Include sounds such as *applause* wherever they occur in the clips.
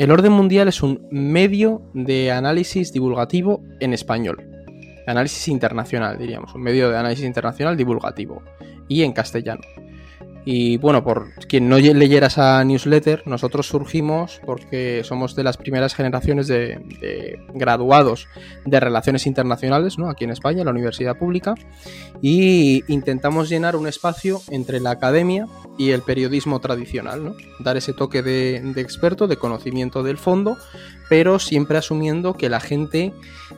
El orden mundial es un medio de análisis divulgativo en español. Análisis internacional, diríamos. Un medio de análisis internacional divulgativo. Y en castellano. Y bueno, por quien no leyera esa newsletter, nosotros surgimos porque somos de las primeras generaciones de, graduados de relaciones internacionales, ¿no? Aquí en España, en la universidad pública, y intentamos llenar un espacio entre la academia y el periodismo tradicional, ¿no? Dar ese toque de, experto, de conocimiento del fondo, pero siempre asumiendo que la gente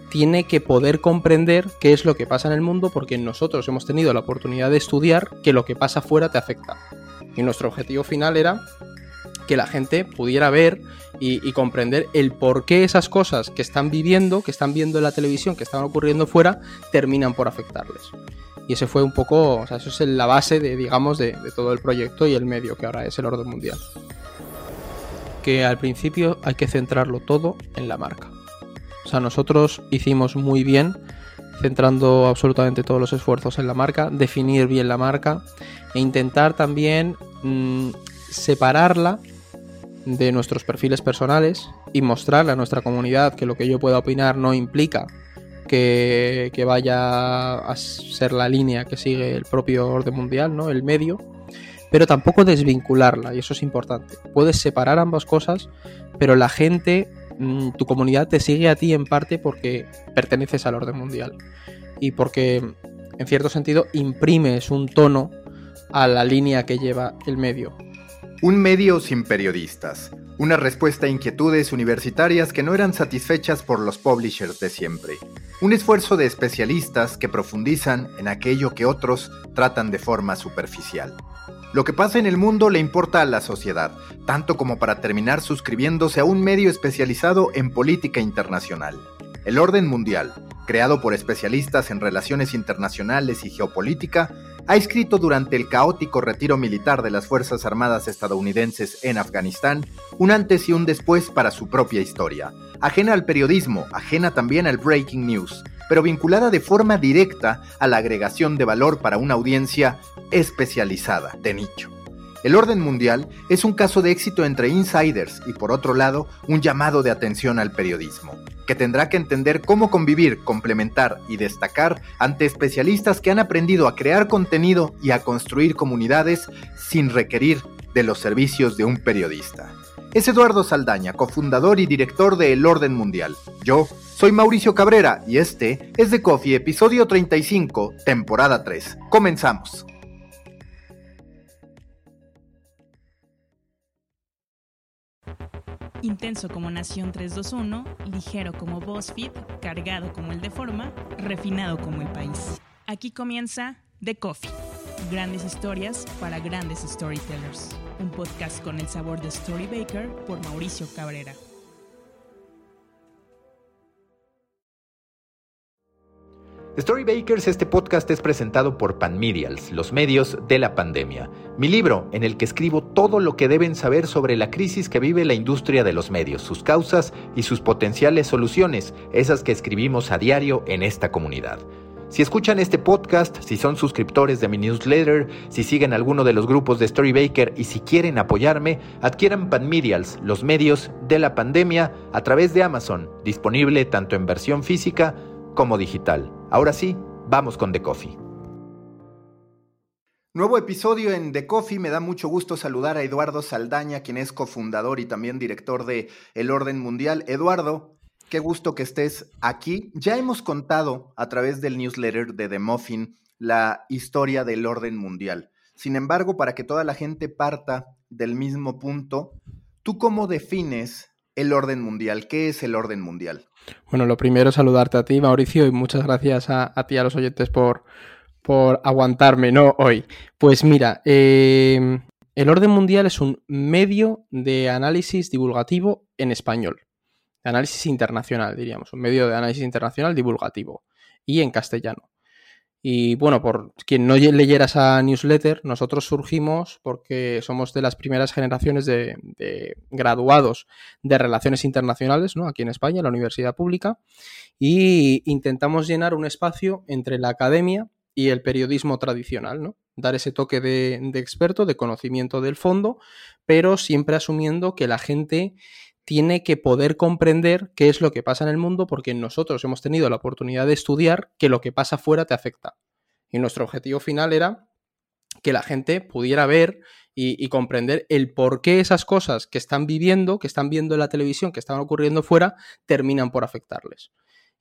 tiene que poder comprender qué es lo que pasa en el mundo porque nosotros hemos tenido la oportunidad de estudiar que lo que pasa fuera te afecta. Y nuestro objetivo final era que la gente pudiera ver y, comprender el por qué esas cosas que están viviendo, que están viendo en la televisión, que están ocurriendo fuera, terminan por afectarles. Y ese fue un poco, o sea, eso es la base de, digamos, de todo el proyecto y el medio que ahora es el orden mundial. Que al principio hay que centrarlo todo en la marca. O sea, nosotros hicimos muy bien, centrando absolutamente todos los esfuerzos en la marca, definir bien la marca e intentar también mm, separarla de nuestros perfiles personales y mostrarle a nuestra comunidad que lo que yo pueda opinar no implica que, que, vaya a ser la línea que sigue el propio orden mundial, ¿no? El medio, pero tampoco desvincularla, y eso es importante. Puedes separar ambas cosas, pero la gente Mm, tu comunidad te sigue a ti en parte porque perteneces al orden mundial y porque en cierto sentido imprimes un tono a la línea que lleva el medio. Un medio sin periodistas. Una respuesta a inquietudes universitarias que no eran satisfechas por los publishers de siempre. Un esfuerzo de especialistas que profundizan en aquello que otros tratan de forma superficial. Lo que pasa en el mundo le importa a la sociedad, tanto como para terminar suscribiéndose a un medio especializado en política internacional. El Orden Mundial, creado por especialistas en relaciones internacionales y geopolítica, ha escrito durante el caótico retiro militar de las Fuerzas Armadas estadounidenses en Afganistán un antes y un después para su propia historia, ajena al periodismo, ajena también al breaking news, pero vinculada de forma directa a la agregación de valor para una audiencia especializada, de nicho. El orden mundial es un caso de éxito entre insiders y por otro lado un llamado de atención al periodismo, que tendrá que entender cómo convivir, complementar y destacar ante especialistas que han aprendido a crear contenido y a construir comunidades sin requerir de los servicios de un periodista. Es Eduardo Saldaña, cofundador y director de El Orden Mundial. Yo soy Mauricio Cabrera y este es The Coffee, episodio 35, temporada 3. Comenzamos. Intenso como Nación 321, ligero como BuzzFeed, cargado como el de forma, refinado como el país. Aquí comienza The Coffee. Grandes historias para grandes storytellers. Un podcast con el sabor de Storybaker por Mauricio Cabrera. Storybakers, este podcast es presentado por Panmedials, los medios de la pandemia. Mi libro, en el que escribo todo lo que deben saber sobre la crisis que vive la industria de los medios, sus causas y sus potenciales soluciones, esas que escribimos a diario en esta comunidad. Si escuchan este podcast, si son suscriptores de mi newsletter, si siguen alguno de los grupos de Storybaker y si quieren apoyarme, adquieran Panmedials, los medios de la pandemia, a través de Amazon, disponible tanto en versión física como digital. Ahora sí, vamos con The Coffee. Nuevo episodio en The Coffee. Me da mucho gusto saludar a Eduardo Saldaña, quien es cofundador y también director de El Orden Mundial. Eduardo, qué gusto que estés aquí. Ya hemos contado a través del newsletter de The Muffin la historia del orden mundial. Sin embargo, para que toda la gente parta del mismo punto, ¿tú cómo defines el orden mundial? ¿Qué es el orden mundial? Bueno, lo primero saludarte a ti, Mauricio, y muchas gracias a, ti, a los oyentes, por, por aguantarme, ¿no? Hoy. Pues mira, em, el orden mundial es un medio de análisis divulgativo en español. De análisis internacional, diríamos. Un medio de análisis internacional divulgativo. Y en castellano. Y bueno, por quien no leyera esa newsletter, nosotros surgimos porque somos de las primeras generaciones de, graduados de relaciones internacionales, ¿no? Aquí en España, en la universidad pública, y intentamos llenar un espacio entre la academia y el periodismo tradicional, ¿no? Dar ese toque de, de experto, de conocimiento del fondo, pero siempre asumiendo que la gente tiene que poder comprender qué es lo que pasa en el mundo porque nosotros hemos tenido la oportunidad de estudiar que lo que pasa fuera te afecta. Y nuestro objetivo final era que la gente pudiera ver y, comprender el por qué esas cosas que están viviendo, que están viendo en la televisión, que están ocurriendo fuera, terminan por afectarles.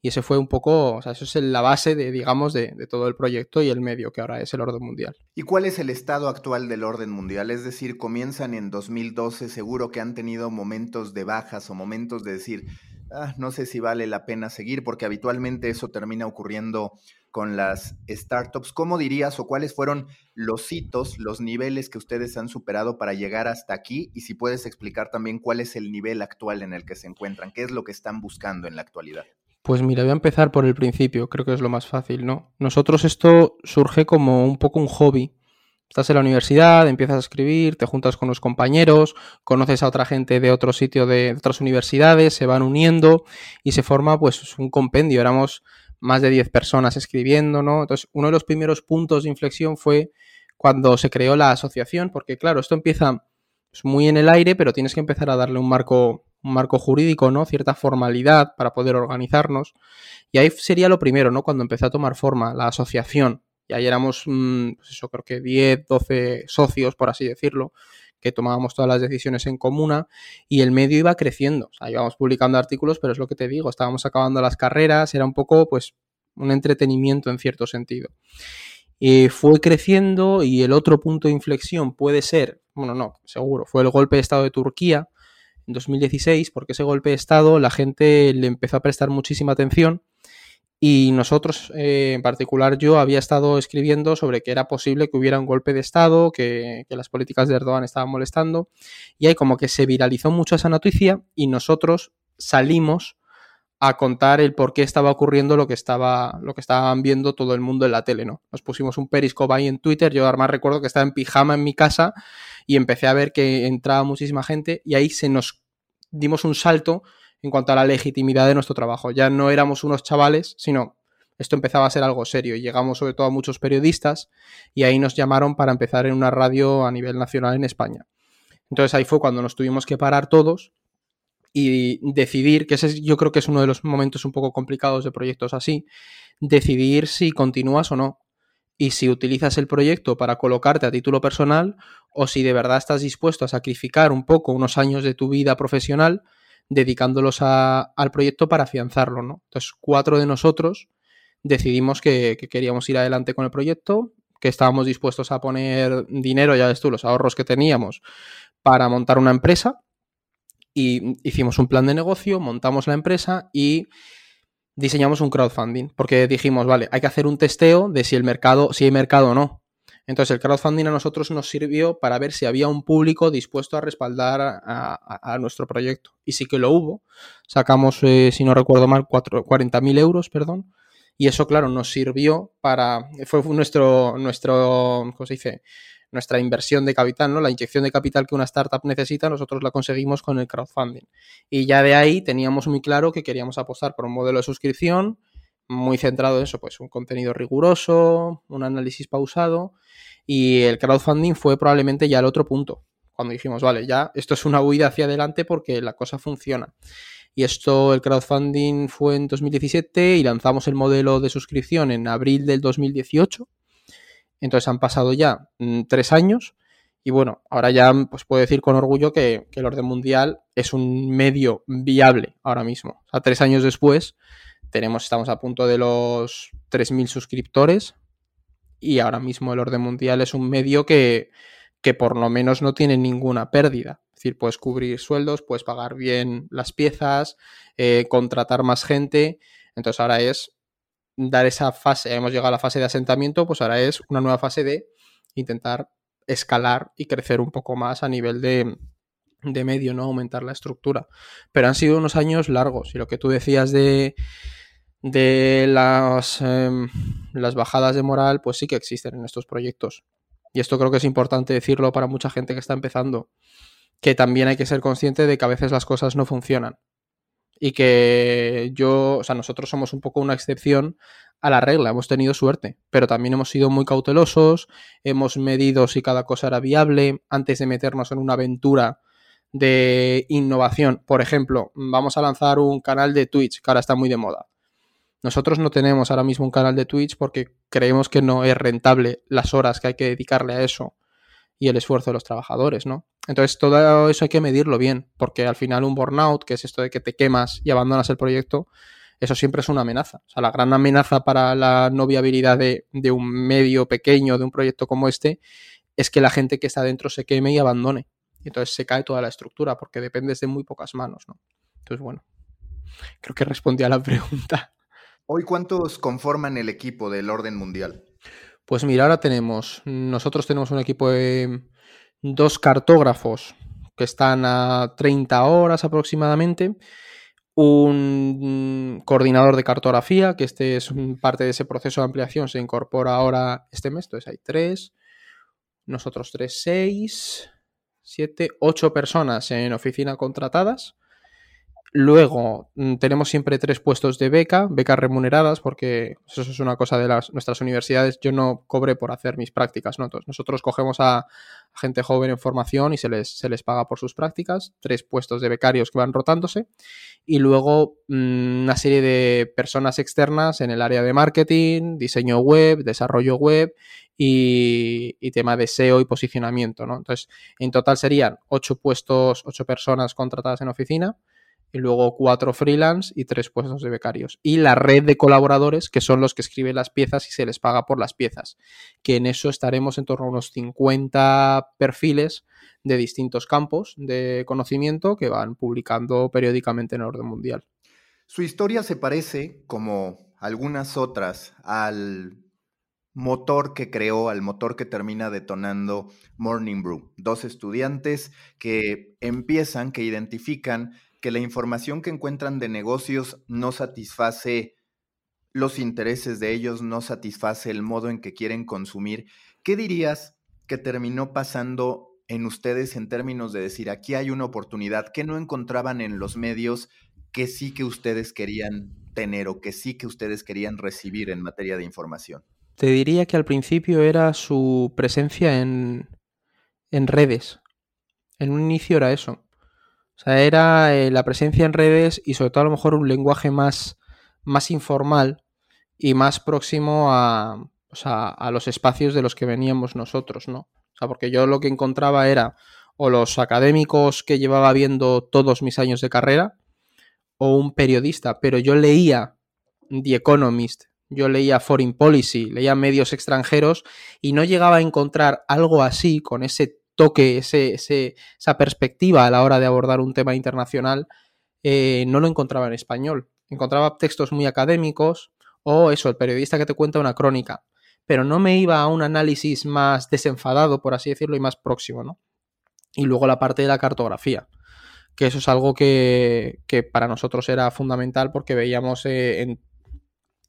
Y ese fue un poco, o sea, eso es la base de, digamos, de, de, todo el proyecto y el medio que ahora es el orden mundial. ¿Y cuál es el estado actual del orden mundial? Es decir, comienzan en 2012, seguro que han tenido momentos de bajas o momentos de decir, ah, no sé si vale la pena seguir, porque habitualmente eso termina ocurriendo con las startups. ¿Cómo dirías o cuáles fueron los hitos, los niveles que ustedes han superado para llegar hasta aquí? Y si puedes explicar también cuál es el nivel actual en el que se encuentran, qué es lo que están buscando en la actualidad. Pues mira, voy a empezar por el principio, creo que es lo más fácil, ¿no? Nosotros esto surge como un poco un hobby. Estás en la universidad, empiezas a escribir, te juntas con los compañeros, conoces a otra gente de otro sitio, de otras universidades, se van uniendo y se forma pues un compendio. Éramos más de 10 personas escribiendo, ¿no? Entonces, uno de los primeros puntos de inflexión fue cuando se creó la asociación, porque claro, esto empieza pues, muy en el aire, pero tienes que empezar a darle un marco, un marco jurídico, ¿no? Cierta formalidad para poder organizarnos. Y ahí sería lo primero, ¿no? Cuando empezó a tomar forma la asociación. Y ahí éramos, mm, pues eso, creo que 10, 12 socios, por así decirlo, que tomábamos todas las decisiones en comuna y el medio iba creciendo. O sea, íbamos publicando artículos, pero es lo que te digo, estábamos acabando las carreras, era un poco, pues, un entretenimiento en cierto sentido. Y fue creciendo y el otro punto de inflexión puede ser, bueno, no, seguro, fue el golpe de Estado de Turquía en 2016, porque ese golpe de Estado la gente le empezó a prestar muchísima atención y nosotros, eh, en particular yo, había estado escribiendo sobre que era posible que hubiera un golpe de Estado, que, las políticas de Erdogan estaban molestando, y ahí como que se viralizó mucho esa noticia y nosotros salimos a contar el por qué estaba ocurriendo lo que estaba lo que estaban viendo todo el mundo en la tele, ¿no? Nos pusimos un periscope ahí en Twitter, yo además recuerdo que estaba en pijama en mi casa y empecé a ver que entraba muchísima gente y ahí se nos dimos un salto en cuanto a la legitimidad de nuestro trabajo. Ya no éramos unos chavales, sino esto empezaba a ser algo serio. Llegamos sobre todo a muchos periodistas y ahí nos llamaron para empezar en una radio a nivel nacional en España. Entonces ahí fue cuando nos tuvimos que parar todos y decidir, que ese yo creo que es uno de los momentos un poco complicados de proyectos así, decidir si continúas o no. Y si utilizas el proyecto para colocarte a título personal o si de verdad estás dispuesto a sacrificar un poco unos años de tu vida profesional dedicándolos al proyecto para afianzarlo, ¿no? Entonces, cuatro de nosotros decidimos que, queríamos ir adelante con el proyecto, que estábamos dispuestos a poner dinero, ya ves tú, los ahorros que teníamos para montar una empresa y hicimos un plan de negocio, montamos la empresa y diseñamos un crowdfunding, porque dijimos, vale, hay que hacer un testeo de si el mercado, si hay mercado o no. Entonces, el crowdfunding a nosotros nos sirvió para ver si había un público dispuesto a respaldar a, nuestro proyecto. Y sí que lo hubo. Sacamos, eh, si no recuerdo mal, 40.000 euros, perdón. Y eso, claro, nos sirvió para. Fue nuestro, nuestro. ¿Cómo se dice? Nuestra inversión de capital, ¿no? La inyección de capital que una startup necesita, nosotros la conseguimos con el crowdfunding. Y ya de ahí teníamos muy claro que queríamos apostar por un modelo de suscripción muy centrado en eso, pues un contenido riguroso, un análisis pausado y el crowdfunding fue probablemente ya el otro punto, cuando dijimos, vale, ya esto es una huida hacia adelante porque la cosa funciona. Y esto, el crowdfunding fue en 2017 y lanzamos el modelo de suscripción en abril del 2018. Entonces han pasado ya mm, tres años y bueno, ahora ya pues puedo decir con orgullo que, el orden mundial es un medio viable ahora mismo. O sea, tres años después tenemos, estamos a punto de los 3.000 suscriptores y ahora mismo el orden mundial es un medio que, que por lo menos no tiene ninguna pérdida. Es decir, puedes cubrir sueldos, puedes pagar bien las piezas, eh, contratar más gente. Entonces ahora es dar esa fase, hemos llegado a la fase de asentamiento, pues ahora es una nueva fase de intentar escalar y crecer un poco más a nivel de, de medio, ¿no? Aumentar la estructura. Pero han sido unos años largos y lo que tú decías de de las, em, las bajadas de moral, pues sí que existen en estos proyectos. Y esto creo que es importante decirlo para mucha gente que está empezando, que también hay que ser consciente de que a veces las cosas no funcionan. Y que yo, o sea, nosotros somos un poco una excepción a la regla, hemos tenido suerte, pero también hemos sido muy cautelosos, hemos medido si cada cosa era viable antes de meternos en una aventura de innovación. Por ejemplo, vamos a lanzar un canal de Twitch, que ahora está muy de moda. Nosotros no tenemos ahora mismo un canal de Twitch porque creemos que no es rentable las horas que hay que dedicarle a eso y el esfuerzo de los trabajadores, ¿no? Entonces todo eso hay que medirlo bien, porque al final un burnout, que es esto de que te quemas y abandonas el proyecto, eso siempre es una amenaza. O sea, la gran amenaza para la no viabilidad de, de un medio pequeño, de un proyecto como este, es que la gente que está dentro se queme y abandone. Y entonces se cae toda la estructura, porque dependes de muy pocas manos, ¿no? Entonces, bueno, creo que respondí a la *laughs* pregunta. Hoy, ¿cuántos conforman el equipo del orden mundial? Pues mira, ahora tenemos, nosotros tenemos un equipo de dos cartógrafos que están a 30 horas aproximadamente, un coordinador de cartografía, que este es parte de ese proceso de ampliación, se incorpora ahora este mes, entonces hay tres, nosotros tres, seis, siete, ocho personas en oficina contratadas Luego mm, tenemos siempre tres puestos de beca, becas remuneradas, porque eso es una cosa de las, nuestras universidades. Yo no cobré por hacer mis prácticas, ¿no? nosotros cogemos a, gente joven en formación y se les, se les paga por sus prácticas, tres puestos de becarios que van rotándose, y luego mm, una serie de personas externas en el área de marketing, diseño web, desarrollo web y, y, tema de SEO y posicionamiento, ¿no? Entonces, en total serían ocho puestos, ocho personas contratadas en oficina y luego cuatro freelance y tres puestos de becarios. Y la red de colaboradores, que son los que escriben las piezas y se les paga por las piezas. Que en eso estaremos en torno a unos 50 perfiles de distintos campos de conocimiento que van publicando periódicamente en el orden mundial. Su historia se parece, como algunas otras, al motor que creó, al motor que termina detonando Morning Brew. Dos estudiantes que empiezan, que identifican que la información que encuentran de negocios no satisface los intereses de ellos, no satisface el modo en que quieren consumir. ¿Qué dirías que terminó pasando en ustedes en términos de decir, aquí hay una oportunidad que no encontraban en los medios que sí que ustedes querían tener o que sí que ustedes querían recibir en materia de información? Te diría que al principio era su presencia en, en redes. En un inicio era eso. O sea, era eh, la presencia en redes y sobre todo a lo mejor un lenguaje más, más informal y más próximo a, a los espacios de los que veníamos nosotros, ¿no? O sea, porque yo lo que encontraba era o los académicos que llevaba viendo todos mis años de carrera o un periodista, pero yo leía The Economist, yo leía Foreign Policy, leía medios extranjeros y no llegaba a encontrar algo así con ese toque, esa perspectiva a la hora de abordar un tema internacional, eh, no lo encontraba en español. Encontraba textos muy académicos o eso, el periodista que te cuenta una crónica, pero no me iba a un análisis más desenfadado, por así decirlo, y más próximo, ¿no? Y luego la parte de la cartografía, que eso es algo que, para nosotros era fundamental porque veíamos eh, en,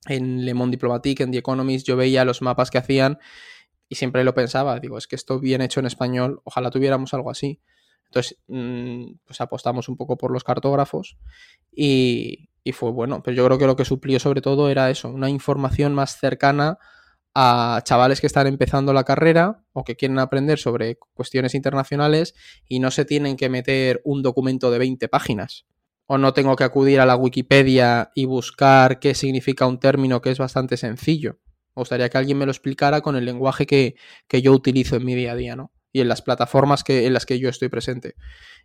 en Le Monde Diplomatique, en The Economist, yo veía los mapas que hacían y siempre lo pensaba, digo, es que esto bien hecho en español, ojalá tuviéramos algo así. Entonces, mm, pues apostamos un poco por los cartógrafos y, fue bueno. Pero yo creo que lo que suplió sobre todo era eso, una información más cercana a chavales que están empezando la carrera o que quieren aprender sobre cuestiones internacionales y no se tienen que meter un documento de 20 páginas. O no tengo que acudir a la Wikipedia y buscar qué significa un término que es bastante sencillo. Me gustaría que alguien me lo explicara con el lenguaje que, yo utilizo en mi día a día, ¿no? Y en las plataformas que, en las que yo estoy presente.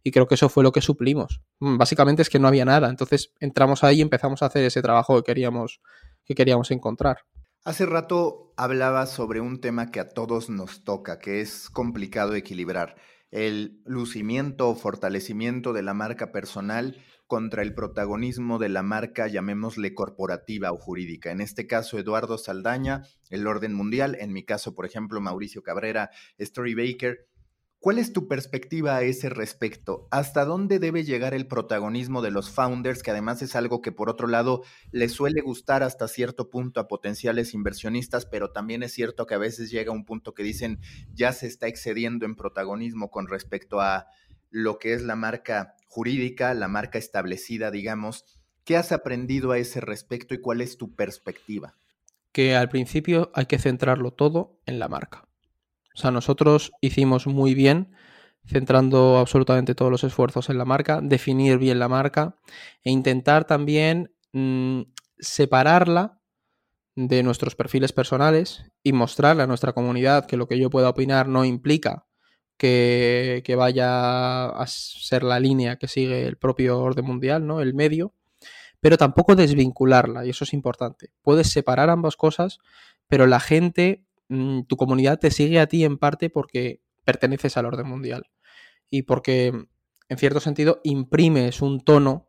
Y creo que eso fue lo que suplimos. Mm, básicamente es que no había nada. Entonces entramos ahí y empezamos a hacer ese trabajo que queríamos, que queríamos encontrar. Hace rato hablaba sobre un tema que a todos nos toca, que es complicado equilibrar. El lucimiento o fortalecimiento de la marca personal contra el protagonismo de la marca, llamémosle corporativa o jurídica. En este caso, Eduardo Saldaña, el orden mundial. En mi caso, por ejemplo, Mauricio Cabrera, Story Baker. ¿Cuál es tu perspectiva a ese respecto? ¿Hasta dónde debe llegar el protagonismo de los founders, que además es algo que por otro lado les suele gustar hasta cierto punto a potenciales inversionistas, pero también es cierto que a veces llega un punto que dicen ya se está excediendo en protagonismo con respecto a lo que es la marca jurídica, la marca establecida, digamos. ¿Qué has aprendido a ese respecto y cuál es tu perspectiva? Que al principio hay que centrarlo todo en la marca. O sea, nosotros hicimos muy bien centrando absolutamente todos los esfuerzos en la marca, definir bien la marca e intentar también mm, separarla de nuestros perfiles personales y mostrarle a nuestra comunidad que lo que yo pueda opinar no implica que, vaya a ser la línea que sigue el propio orden mundial, ¿no? El medio, pero tampoco desvincularla, y eso es importante. Puedes separar ambas cosas, pero la gente, mm, tu comunidad te sigue a ti en parte porque perteneces al orden mundial y porque, en cierto sentido, imprimes un tono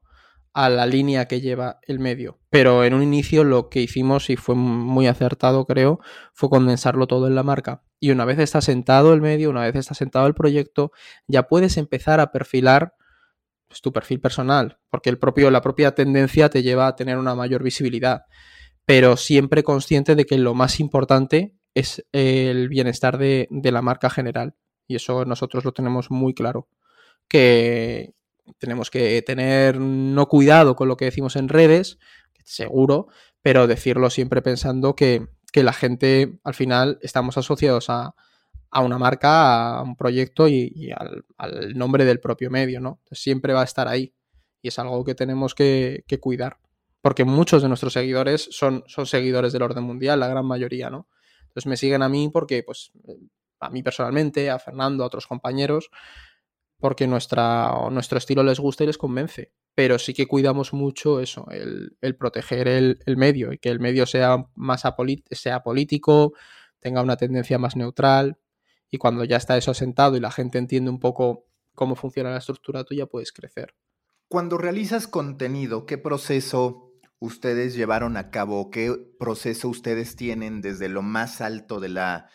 a la línea que lleva el medio. Pero en un inicio lo que hicimos, y fue muy acertado creo, fue condensarlo todo en la marca. Y una vez está sentado el medio, una vez está sentado el proyecto, ya puedes empezar a perfilar pues, tu perfil personal, porque el propio, la propia tendencia te lleva a tener una mayor visibilidad. Pero siempre consciente de que lo más importante es el bienestar de, de la marca general. Y eso nosotros lo tenemos muy claro. Que tenemos que tener no cuidado con lo que decimos en redes, seguro, pero decirlo siempre pensando que, la gente al final estamos asociados a, una marca, a un proyecto y, al, nombre del propio medio, ¿no? siempre va a estar ahí y es algo que tenemos que, cuidar. Porque muchos de nuestros seguidores son, son seguidores del orden mundial, la gran mayoría, ¿no? Entonces me siguen a mí porque, pues, a mí personalmente, a Fernando, a otros compañeros, porque nuestra, nuestro estilo les gusta y les convence. Pero sí que cuidamos mucho eso, el, proteger el, medio y que el medio sea más sea político, tenga una tendencia más neutral. Y cuando ya está eso asentado y la gente entiende un poco cómo funciona la estructura tuya, puedes crecer. Cuando realizas contenido, ¿qué proceso ustedes llevaron a cabo? ¿Qué proceso ustedes tienen desde lo más alto de la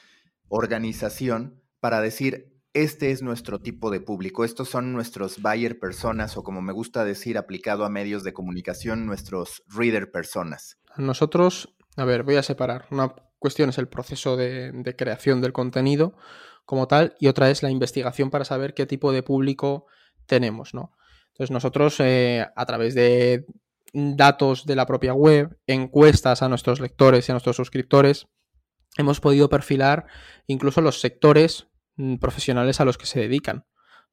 organización para decir, este es nuestro tipo de público, estos son nuestros buyer personas o como me gusta decir aplicado a medios de comunicación, nuestros reader personas? Nosotros, a ver, voy a separar. Una cuestión es el proceso de, creación del contenido como tal y otra es la investigación para saber qué tipo de público tenemos, ¿no? Entonces nosotros eh, a través de datos de la propia web, encuestas a nuestros lectores y a nuestros suscriptores, hemos podido perfilar incluso los sectores profesionales a los que se dedican.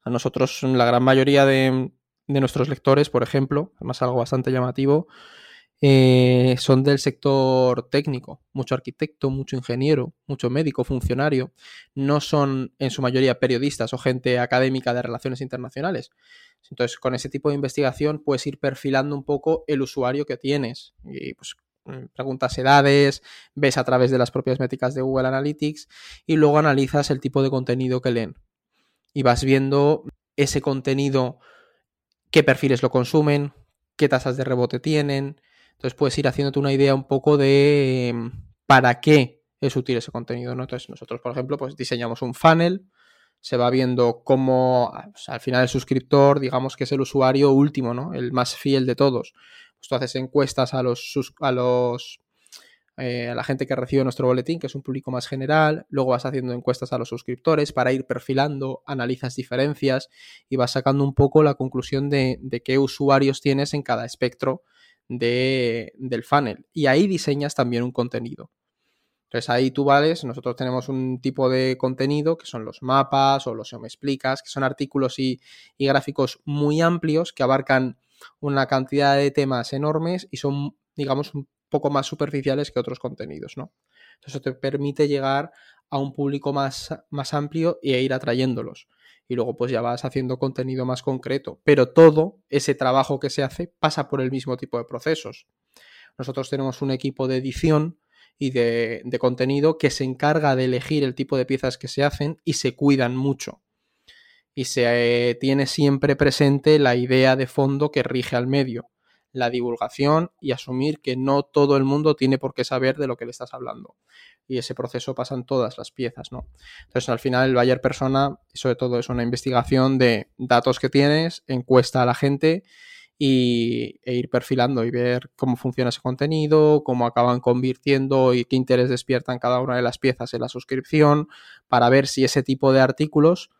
A nosotros, la gran mayoría de, nuestros lectores, por ejemplo, además algo bastante llamativo, eh, son del sector técnico, mucho arquitecto, mucho ingeniero, mucho médico, funcionario. No son en su mayoría periodistas o gente académica de relaciones internacionales. Entonces, con ese tipo de investigación puedes ir perfilando un poco el usuario que tienes. Y pues Mm, preguntas edades, ves a través de las propias métricas de Google Analytics y luego analizas el tipo de contenido que leen. Y vas viendo ese contenido, qué perfiles lo consumen, qué tasas de rebote tienen. Entonces puedes ir haciéndote una idea un poco de em, para qué es útil ese contenido. Entonces nosotros, por ejemplo, pues diseñamos un funnel, se va viendo cómo al final el suscriptor, digamos que es el usuario último, ¿no? El más fiel de todos. Tú haces encuestas a los, a los eh, a la gente que recibe nuestro boletín, que es un público más general, luego vas haciendo encuestas a los suscriptores para ir perfilando, analizas diferencias y vas sacando un poco la conclusión de, qué usuarios tienes en cada espectro de, del funnel. Y ahí diseñas también un contenido. Entonces ahí tú vales, nosotros tenemos un tipo de contenido que son los mapas o los me explicas, que son artículos y, y gráficos muy amplios que abarcan una cantidad de temas enormes y son, digamos, un poco más superficiales que otros contenidos, ¿no? Eso te permite llegar a un público más, más amplio e ir atrayéndolos. Y luego pues ya vas haciendo contenido más concreto. Pero todo ese trabajo que se hace pasa por el mismo tipo de procesos. Nosotros tenemos un equipo de edición y de, de contenido que se encarga de elegir el tipo de piezas que se hacen y se cuidan mucho y se eh, tiene siempre presente la idea de fondo que rige al medio, la divulgación y asumir que no todo el mundo tiene por qué saber de lo que le estás hablando. Y ese proceso pasa en todas las piezas, ¿no? Entonces, al final, el Bayer Persona, sobre todo, es una investigación de datos que tienes, encuesta a la gente y, e ir perfilando y ver cómo funciona ese contenido, cómo acaban convirtiendo y qué interés despiertan cada una de las piezas en la suscripción, para ver si ese tipo de artículos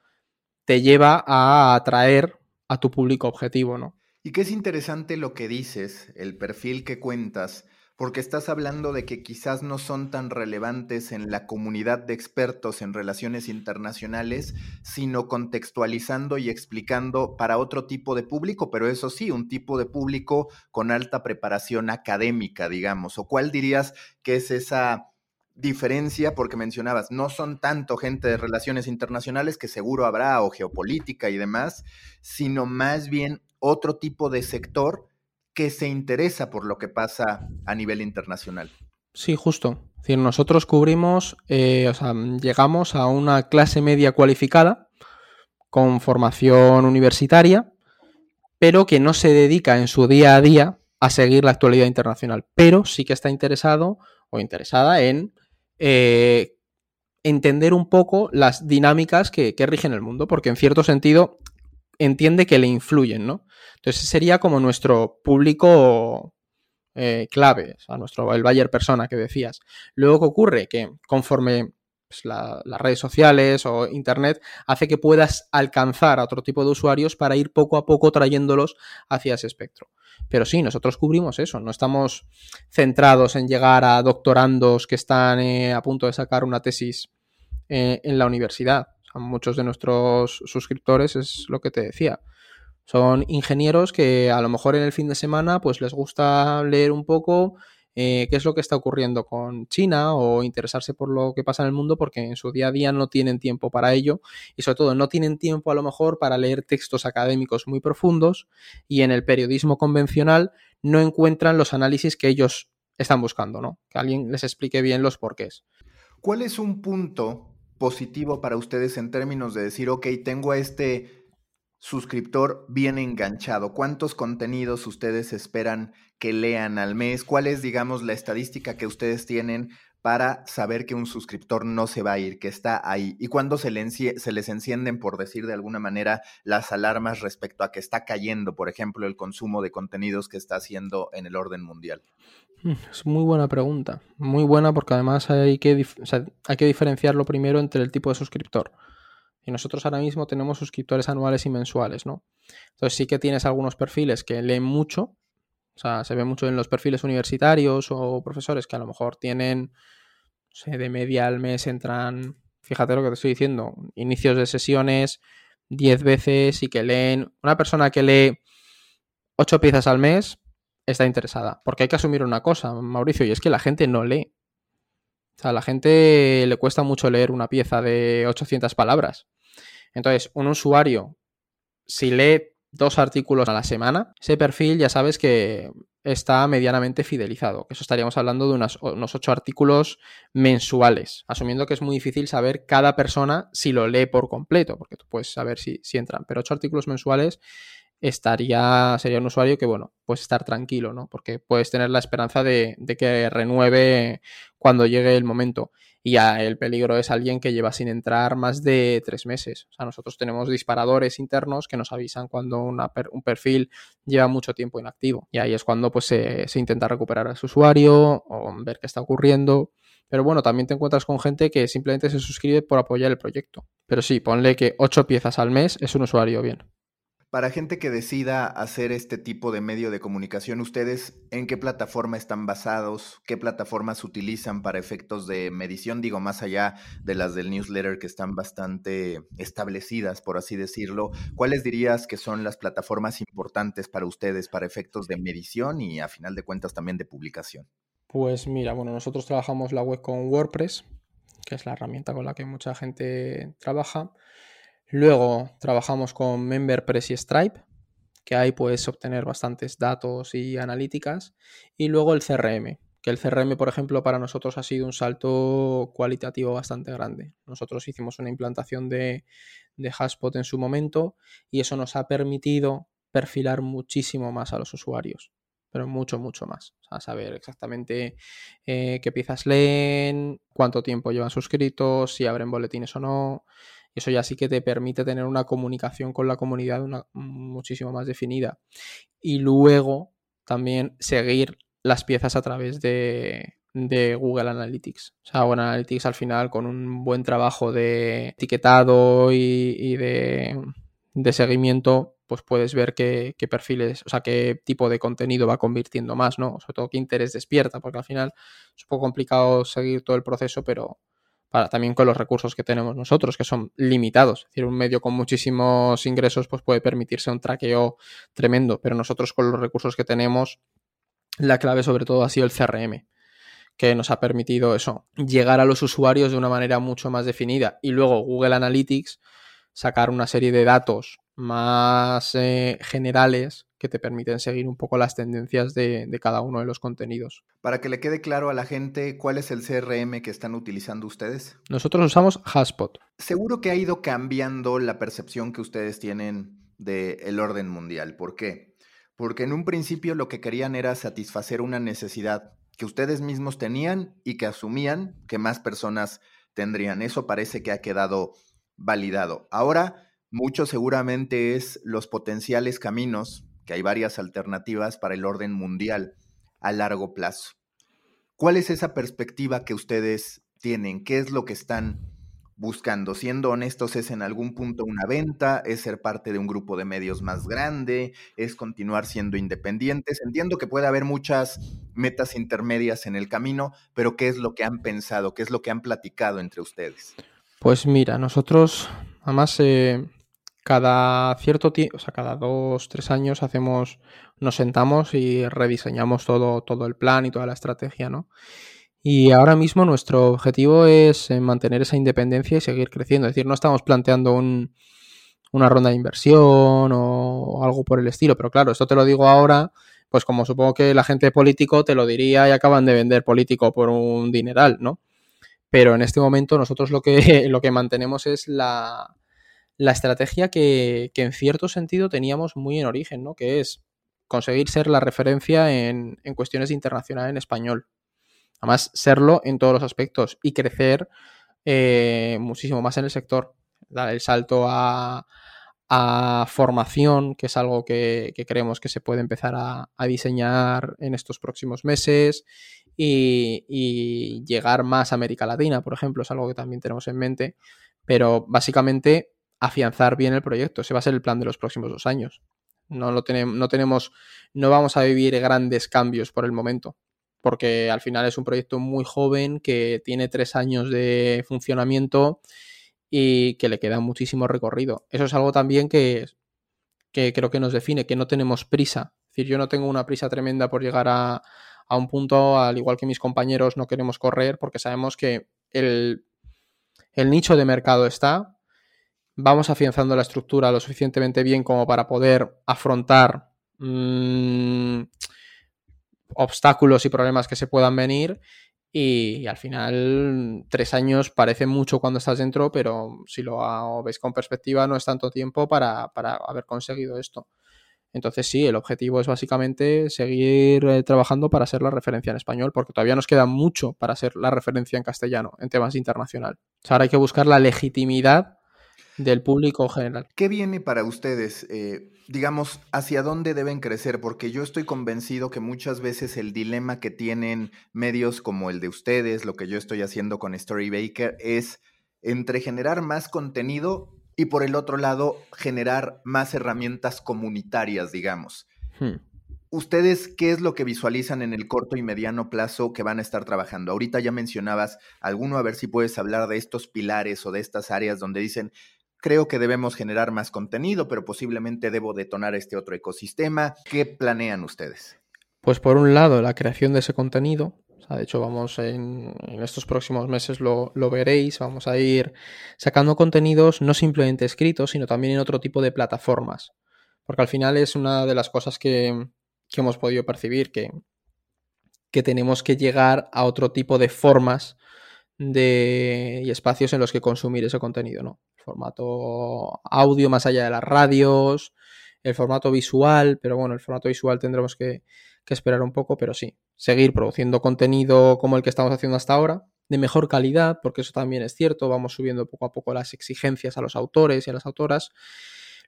te lleva a atraer a tu público objetivo, ¿no? Y que es interesante lo que dices, el perfil que cuentas, porque estás hablando de que quizás no son tan relevantes en la comunidad de expertos en relaciones internacionales, sino contextualizando y explicando para otro tipo de público, pero eso sí, un tipo de público con alta preparación académica, digamos. ¿O cuál dirías que es esa diferencia? Porque mencionabas, no son tanto gente de relaciones internacionales, que seguro habrá, o geopolítica y demás, sino más bien otro tipo de sector que se interesa por lo que pasa a nivel internacional. Sí, justo. Es decir, nosotros cubrimos, eh, o sea, llegamos a una clase media cualificada con formación universitaria, pero que no se dedica en su día a día a seguir la actualidad internacional, pero sí que está interesado o interesada en eh, entender un poco las dinámicas que, rigen el mundo, porque en cierto sentido entiende que le influyen, ¿no? Entonces sería como nuestro público eh, clave, o sea, nuestro, el buyer persona que decías. Luego, ¿qué ocurre? Que conforme pues, las redes sociales o internet hace que puedas alcanzar a otro tipo de usuarios para ir poco a poco trayéndolos hacia ese espectro. Pero sí, nosotros cubrimos eso, no estamos centrados en llegar a doctorandos que están eh, a punto de sacar una tesis eh, en la universidad. muchos de nuestros suscriptores es lo que te decía. Son ingenieros que a lo mejor en el fin de semana pues les gusta leer un poco eh, qué es lo que está ocurriendo con China o interesarse por lo que pasa en el mundo porque en su día a día no tienen tiempo para ello y sobre todo no tienen tiempo a lo mejor para leer textos académicos muy profundos y en el periodismo convencional no encuentran los análisis que ellos están buscando, ¿no? Que alguien les explique bien los porqués. ¿Cuál es un punto positivo para ustedes en términos de decir, ok, tengo a este suscriptor bien enganchado? ¿Cuántos contenidos ustedes esperan que lean al mes? ¿Cuál es, digamos, la estadística que ustedes tienen para saber que un suscriptor no se va a ir, que está ahí? ¿Y cuándo se, se les encienden, por decir de alguna manera, las alarmas respecto a que está cayendo, por ejemplo, el consumo de contenidos que está haciendo en el orden mundial? Mm, es muy buena pregunta, muy buena porque además hay que, hay que diferenciarlo primero entre el tipo de suscriptor. Y nosotros ahora mismo tenemos suscriptores anuales y mensuales, ¿no? Entonces sí que tienes algunos perfiles que leen mucho, sea, se ve mucho en los perfiles universitarios o profesores que a lo mejor tienen, no sé, de media al mes entran, fíjate lo que te estoy diciendo, inicios de sesiones 10 veces y que leen, una persona que lee 8 piezas al mes está interesada, porque hay que asumir una cosa, Mauricio, y es que la gente no lee. O sea, a la gente le cuesta mucho leer una pieza de 800 palabras. Entonces, un usuario, si lee dos artículos a la semana, ese perfil ya sabes que está medianamente fidelizado. Eso estaríamos hablando de unos, ocho artículos mensuales, asumiendo que es muy difícil saber cada persona si lo lee por completo, porque tú puedes saber si, si entran. Pero ocho artículos mensuales estaría, sería un usuario que, bueno, puedes estar tranquilo, ¿no? Porque puedes tener la esperanza de, que renueve cuando llegue el momento. Y ya el peligro es alguien que lleva sin entrar más de tres meses. O sea, nosotros tenemos disparadores internos que nos avisan cuando un perfil lleva mucho tiempo inactivo. Y ahí es cuando pues, se, se intenta recuperar a ese usuario o ver qué está ocurriendo. Pero bueno, también te encuentras con gente que simplemente se suscribe por apoyar el proyecto. Pero sí, ponle que ocho piezas al mes es un usuario bien. Para gente que decida hacer este tipo de medio de comunicación, ¿ustedes en qué plataforma están basados? ¿Qué plataformas utilizan para efectos de medición? Digo, más allá de las del newsletter que están bastante establecidas, por así decirlo. ¿Cuáles dirías que son las plataformas importantes para ustedes para efectos de medición y a final de cuentas también de publicación? Pues mira, bueno, nosotros trabajamos la web con WordPress, que es la herramienta con la que mucha gente trabaja. Luego trabajamos con MemberPress y Stripe, que ahí puedes obtener bastantes datos y analíticas. Y luego el CRM, que el CRM, por ejemplo, para nosotros ha sido un salto cualitativo bastante grande. Nosotros hicimos una implantación de, de Hashpot en su momento y eso nos ha permitido perfilar muchísimo más a los usuarios, pero mucho, mucho más. O sea, saber exactamente eh, qué piezas leen, cuánto tiempo llevan suscritos, si abren boletines o no. Eso ya sí que te permite tener una comunicación con la comunidad muchísimo más definida. Y luego también seguir las piezas a través de, Google Analytics. O sea, Google Analytics al final con un buen trabajo de etiquetado y, de, seguimiento pues puedes ver qué, perfiles, o sea, qué tipo de contenido va convirtiendo más, ¿no? Sobre todo qué interés despierta, porque al final es un poco complicado seguir todo el proceso, pero para, también con los recursos que tenemos nosotros, que son limitados. Es decir, un medio con muchísimos ingresos pues puede permitirse un traqueo tremendo, pero nosotros con los recursos que tenemos, la clave sobre todo ha sido el CRM que nos ha permitido eso, llegar a los usuarios de una manera mucho más definida. Y luego Google Analytics, sacar una serie de datos más eh, generales que te permiten seguir un poco las tendencias de, cada uno de los contenidos. Para que le quede claro a la gente, ¿cuál es el CRM que están utilizando ustedes? Nosotros usamos Haspot. Seguro que ha ido cambiando la percepción que ustedes tienen del orden mundial. ¿Por qué? Porque en un principio lo que querían era satisfacer una necesidad que ustedes mismos tenían y que asumían que más personas tendrían. Eso parece que ha quedado validado. Ahora, mucho seguramente es los potenciales caminos, que hay varias alternativas para el orden mundial a largo plazo. ¿Cuál es esa perspectiva que ustedes tienen? ¿Qué es lo que están buscando? Siendo honestos, ¿es en algún punto una venta? ¿Es ser parte de un grupo de medios más grande? ¿Es continuar siendo independientes? Entiendo que puede haber muchas metas intermedias en el camino, pero ¿qué es lo que han pensado? ¿Qué es lo que han platicado entre ustedes? Pues mira, nosotros, además, eh, cada cierto tiempo, o sea, cada dos, tres años hacemos, nos sentamos y rediseñamos todo, todo el plan y toda la estrategia, ¿no? Y ahora mismo nuestro objetivo es eh, mantener esa independencia y seguir creciendo. Es decir, no estamos planteando una ronda de inversión o algo por el estilo, pero claro, esto te lo digo ahora, pues como supongo que la gente político te lo diría y acaban de vender político por un dineral, ¿no? Pero en este momento nosotros lo que, *laughs* lo que mantenemos es la, la estrategia que, que, en cierto sentido teníamos muy en origen, ¿no? Que es conseguir ser la referencia en, en cuestiones internacionales en español. Además, serlo en todos los aspectos y crecer eh, muchísimo más en el sector. Dar el salto a, formación, que es algo que, creemos que se puede empezar a, diseñar en estos próximos meses. Y, llegar más a América Latina, por ejemplo, es algo que también tenemos en mente. Pero básicamente afianzar bien el proyecto. Ese va a ser el plan de los próximos dos años. No, lo tenemos, no tenemos, no vamos a vivir grandes cambios por el momento porque al final es un proyecto muy joven que tiene tres años de funcionamiento y que le queda muchísimo recorrido. Eso es algo también que, creo que nos define, que no tenemos prisa. Es decir, yo no tengo una prisa tremenda por llegar a, un punto, al igual que mis compañeros, no queremos correr porque sabemos que el, nicho de mercado está. Vamos afianzando la estructura lo suficientemente bien como para poder afrontar mm, obstáculos y problemas que se puedan venir. Y, al final, tres años parece mucho cuando estás dentro, pero si lo ves con perspectiva, no es tanto tiempo para, haber conseguido esto. Entonces, sí, el objetivo es básicamente seguir eh, trabajando para ser la referencia en español, porque todavía nos queda mucho para ser la referencia en castellano en temas internacional. ahora hay que buscar la legitimidad del público general. ¿Qué viene para ustedes? Eh, digamos, ¿hacia dónde deben crecer? Porque yo estoy convencido que muchas veces el dilema que tienen medios como el de ustedes, lo que yo estoy haciendo con Storybaker, es entre generar más contenido y por el otro lado generar más herramientas comunitarias, digamos. Hmm. ¿Ustedes qué es lo que visualizan en el corto y mediano plazo que van a estar trabajando? Ahorita ya mencionabas alguno, a ver si puedes hablar de estos pilares o de estas áreas donde dicen, Creo que debemos generar más contenido, pero posiblemente debo detonar este otro ecosistema. ¿Qué planean ustedes? Pues por un lado, la creación de ese contenido. de hecho, vamos en, estos próximos meses lo, veréis. Vamos a ir sacando contenidos no simplemente escritos, sino también en otro tipo de plataformas. Porque al final es una de las cosas que, hemos podido percibir, que, que tenemos que llegar a otro tipo de formas de, y espacios en los que consumir ese contenido, ¿no? formato audio más allá de las radios, el formato visual, pero bueno, el formato visual tendremos que, esperar un poco, pero sí, seguir produciendo contenido como el que estamos haciendo hasta ahora, de mejor calidad, porque eso también es cierto, vamos subiendo poco a poco las exigencias a los autores y a las autoras,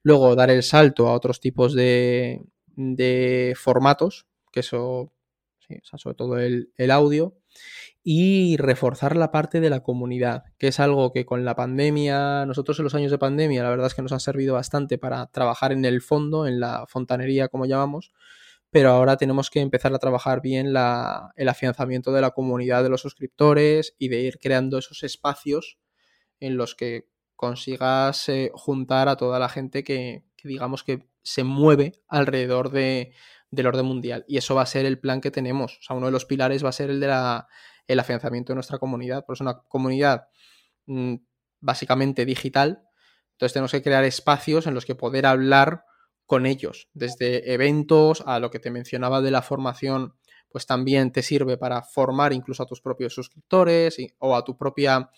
luego dar el salto a otros tipos de, de formatos, que eso sobre todo el, audio, y reforzar la parte de la comunidad, que es algo que con la pandemia, nosotros en los años de pandemia, la verdad es que nos ha servido bastante para trabajar en el fondo, en la fontanería, como llamamos, pero ahora tenemos que empezar a trabajar bien el afianzamiento de la comunidad de los suscriptores y de ir creando esos espacios en los que consigas eh, juntar a toda la gente que, digamos que se mueve alrededor de, del orden mundial. Y eso va a ser el plan que tenemos. O sea, uno de los pilares va a ser el de la, el afianzamiento de nuestra comunidad. Por es una comunidad mm, básicamente digital. Entonces tenemos que crear espacios en los que poder hablar con ellos, desde eventos a lo que te mencionaba de la formación, pues también te sirve para formar incluso a tus propios suscriptores o a tu propia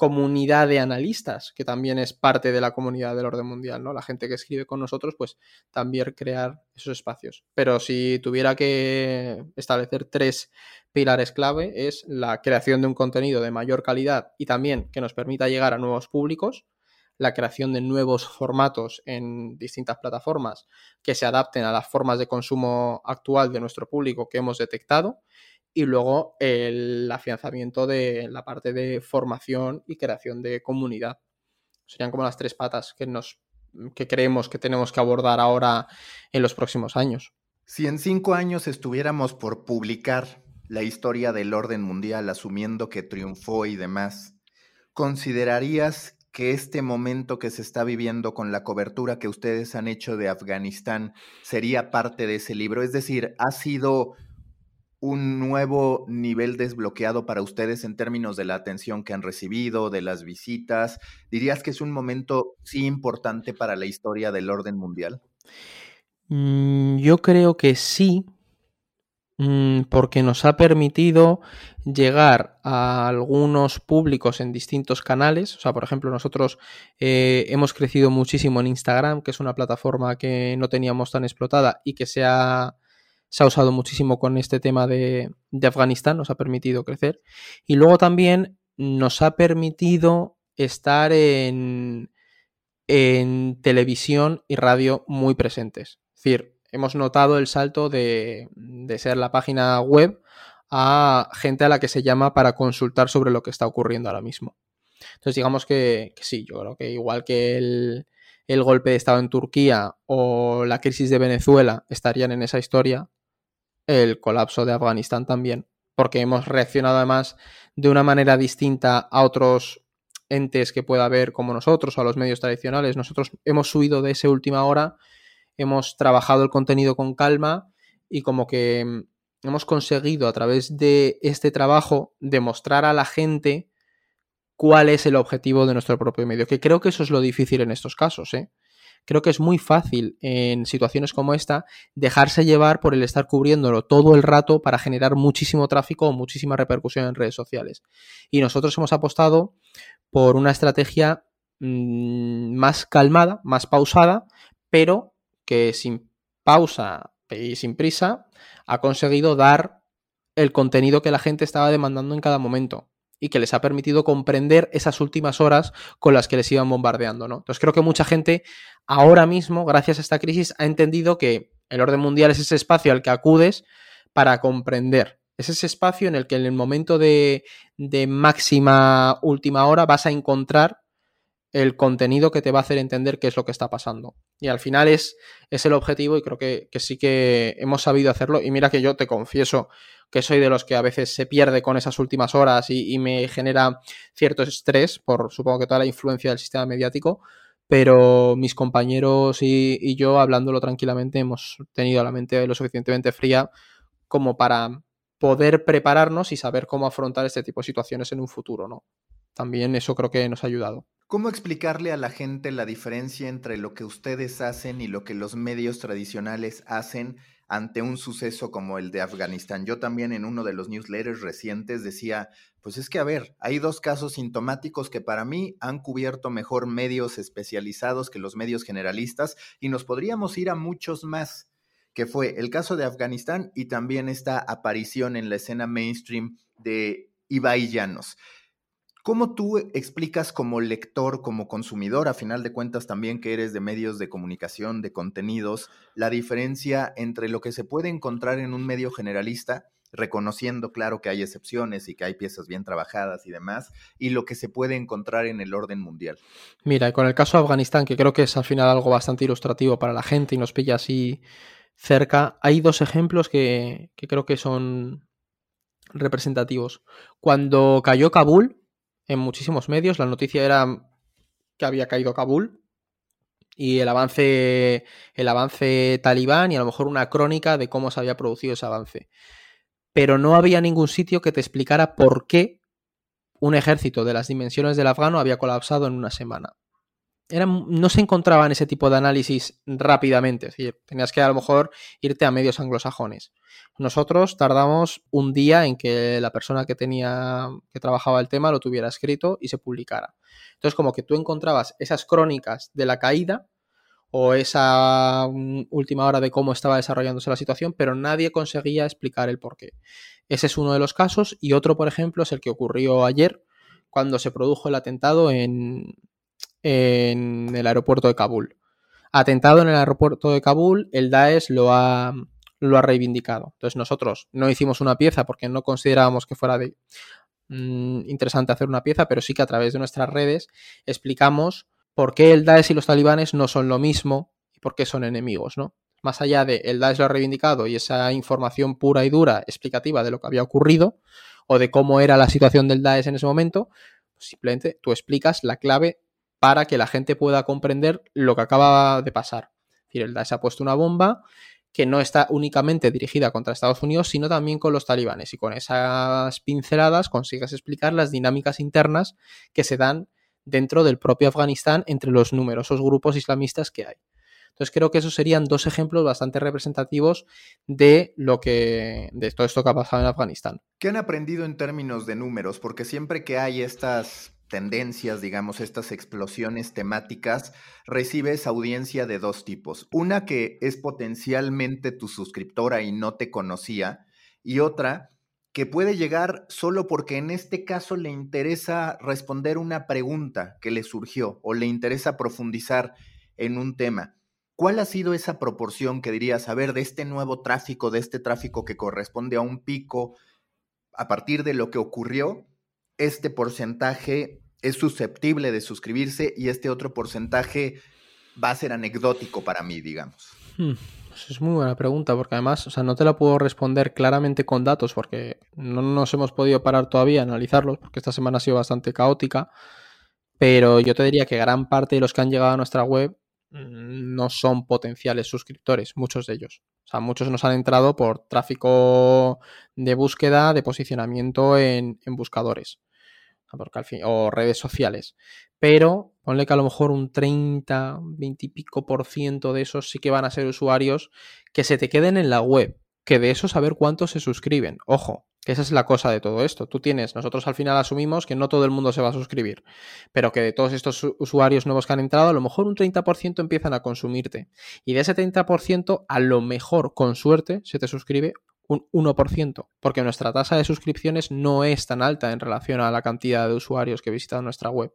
comunidad de analistas, que también es parte de la comunidad del orden mundial, ¿no? La gente que escribe con nosotros, pues también crear esos espacios. Pero si tuviera que establecer tres pilares clave, es la creación de un contenido de mayor calidad y también que nos permita llegar a nuevos públicos, la creación de nuevos formatos en distintas plataformas que se adapten a las formas de consumo actual de nuestro público que hemos detectado y luego el afianzamiento de la parte de formación y creación de comunidad. Serían como las tres patas que nos que creemos que tenemos que abordar ahora en los próximos años. Si en cinco años estuviéramos por publicar la historia del orden mundial, asumiendo que triunfó y demás, ¿considerarías que este momento que se está viviendo con la cobertura que ustedes han hecho de Afganistán sería parte de ese libro? Es decir, ¿ha sido un nuevo nivel desbloqueado para ustedes en términos de la atención que han recibido, de las visitas? ¿Dirías que es un momento sí importante para la historia del orden mundial? Mm, yo creo que sí, mm, porque nos ha permitido llegar a algunos públicos en distintos canales. O sea, por ejemplo, nosotros eh, hemos crecido muchísimo en Instagram, que es una plataforma que no teníamos tan explotada y que se ha se ha usado muchísimo con este tema de, Afganistán, nos ha permitido crecer. Y luego también nos ha permitido estar en, en televisión y radio muy presentes. Es decir, hemos notado el salto de, ser la página web a gente a la que se llama para consultar sobre lo que está ocurriendo ahora mismo. Entonces, digamos que, que sí, yo creo que igual que el, el, golpe de Estado en Turquía o la crisis de Venezuela estarían en esa historia, el colapso de Afganistán también, porque hemos reaccionado además de una manera distinta a otros entes que pueda haber como nosotros o a los medios tradicionales. Nosotros hemos subido de esa última hora, hemos trabajado el contenido con calma y como que mm, hemos conseguido a través de este trabajo demostrar a la gente cuál es el objetivo de nuestro propio medio, que creo que eso es lo difícil en estos casos, ¿eh? Creo que es muy fácil en situaciones como esta dejarse llevar por el estar cubriéndolo todo el rato para generar muchísimo tráfico o muchísima repercusión en redes sociales. Y nosotros hemos apostado por una estrategia mm, más calmada, más pausada, pero que sin pausa y sin prisa ha conseguido dar el contenido que la gente estaba demandando en cada momento y que les ha permitido comprender esas últimas horas con las que les iban bombardeando, ¿no? Entonces creo que mucha gente ahora mismo, gracias a esta crisis, ha entendido que el orden mundial es ese espacio al que acudes para comprender. Es ese espacio en el que en el momento de, de máxima última hora vas a encontrar el contenido que te va a hacer entender qué es lo que está pasando. Y al final es, es el objetivo y creo que, que, sí que hemos sabido hacerlo. Y mira que yo te confieso que soy de los que a veces se pierde con esas últimas horas y, me genera cierto estrés por supongo que toda la influencia del sistema mediático, pero mis compañeros y, yo hablándolo tranquilamente hemos tenido la mente lo suficientemente fría como para poder prepararnos y saber cómo afrontar este tipo de situaciones en un futuro, ¿no? También eso creo que nos ha ayudado. ¿Cómo explicarle a la gente la diferencia entre lo que ustedes hacen y lo que los medios tradicionales hacen ante un suceso como el de Afganistán. Yo también en uno de los newsletters recientes decía, pues es que a ver, hay dos casos sintomáticos que para mí han cubierto mejor medios especializados que los medios generalistas y nos podríamos ir a muchos más, que fue el caso de Afganistán y también esta aparición en la escena mainstream de Ibai Llanos. ¿Cómo tú explicas como lector, como consumidor, a final de cuentas también que eres de medios de comunicación, de contenidos, la diferencia entre lo que se puede encontrar en un medio generalista, reconociendo claro que hay excepciones y que hay piezas bien trabajadas y demás, y lo que se puede encontrar en el orden mundial? Mira, con el caso de Afganistán, que creo que es al final algo bastante ilustrativo para la gente y nos pilla así cerca, hay dos ejemplos que, que creo que son representativos. Cuando cayó Kabul, en muchísimos medios. La noticia era que había caído Kabul y el avance, el avance talibán y a lo mejor una crónica de cómo se había producido ese avance. Pero no había ningún sitio que te explicara por qué un ejército de las dimensiones del afgano había colapsado en una semana no se encontraban ese tipo de análisis rápidamente. Es decir, tenías que a lo mejor irte a medios anglosajones. Nosotros tardamos un día en que la persona que tenía, que trabajaba el tema lo tuviera escrito y se publicara. Entonces, como que tú encontrabas esas crónicas de la caída o esa mm, última hora de cómo estaba desarrollándose la situación, pero nadie conseguía explicar el porqué. Ese es uno de los casos y otro, por ejemplo, es el que ocurrió ayer cuando se produjo el atentado en, en el aeropuerto de Kabul. Atentado en el aeropuerto de Kabul, el Daesh lo ha, lo ha reivindicado. Entonces nosotros no hicimos una pieza porque no considerábamos que fuera mm, interesante hacer una pieza, pero sí que a través de nuestras redes explicamos por qué el Daesh y los talibanes no son lo mismo y por qué son enemigos, ¿no? Más allá de el Daesh lo ha reivindicado y esa información pura y dura explicativa de lo que había ocurrido o de cómo era la situación del Daesh en ese momento, simplemente tú explicas la clave para que la gente pueda comprender lo que acaba de pasar. Es decir, el Daesh ha puesto una bomba que no está únicamente dirigida contra Estados Unidos, sino también con los talibanes. Y con esas pinceladas consigues explicar las dinámicas internas que se dan dentro del propio Afganistán entre los numerosos grupos islamistas que hay. Entonces creo que esos serían dos ejemplos bastante representativos de lo que de todo esto que ha pasado en Afganistán. ¿Qué han aprendido en términos de números? Porque siempre que hay estas tendencias, digamos, estas explosiones temáticas, recibes audiencia de dos tipos. Una que es potencialmente tu suscriptora y no te conocía, y otra que puede llegar solo porque en este caso le interesa responder una pregunta que le surgió o le interesa profundizar en un tema. ¿Cuál ha sido esa proporción que dirías, a ver, de este nuevo tráfico, de este tráfico que corresponde a un pico, a partir de lo que ocurrió, este porcentaje es susceptible de suscribirse y este otro porcentaje va a ser anecdótico para mí, digamos? Hmm, pues es muy buena pregunta, porque además, o sea, no te la puedo responder claramente con datos, porque no nos hemos podido parar todavía a analizarlos, porque esta semana ha sido bastante caótica. Pero yo te diría que gran parte de los que han llegado a nuestra web mm, no son potenciales suscriptores, muchos de ellos. O sea, muchos nos han entrado por tráfico de búsqueda, de posicionamiento en buscadores o redes sociales. Pero ponle que a lo mejor un 30, 20 y pico por ciento de esos sí que van a ser usuarios que se te queden en la web. Que de eso saber cuántos se suscriben. Ojo, que esa es la cosa de todo esto. Tú tienes, nosotros al final asumimos que no todo el mundo se va a suscribir, pero que de todos estos usuarios nuevos que han entrado, a lo mejor un 30% empiezan a consumirte. Y de ese 30%, a lo mejor, con suerte, se te suscribe un 1%, porque nuestra tasa de suscripciones no es tan alta en relación a la cantidad de usuarios que visitan nuestra web.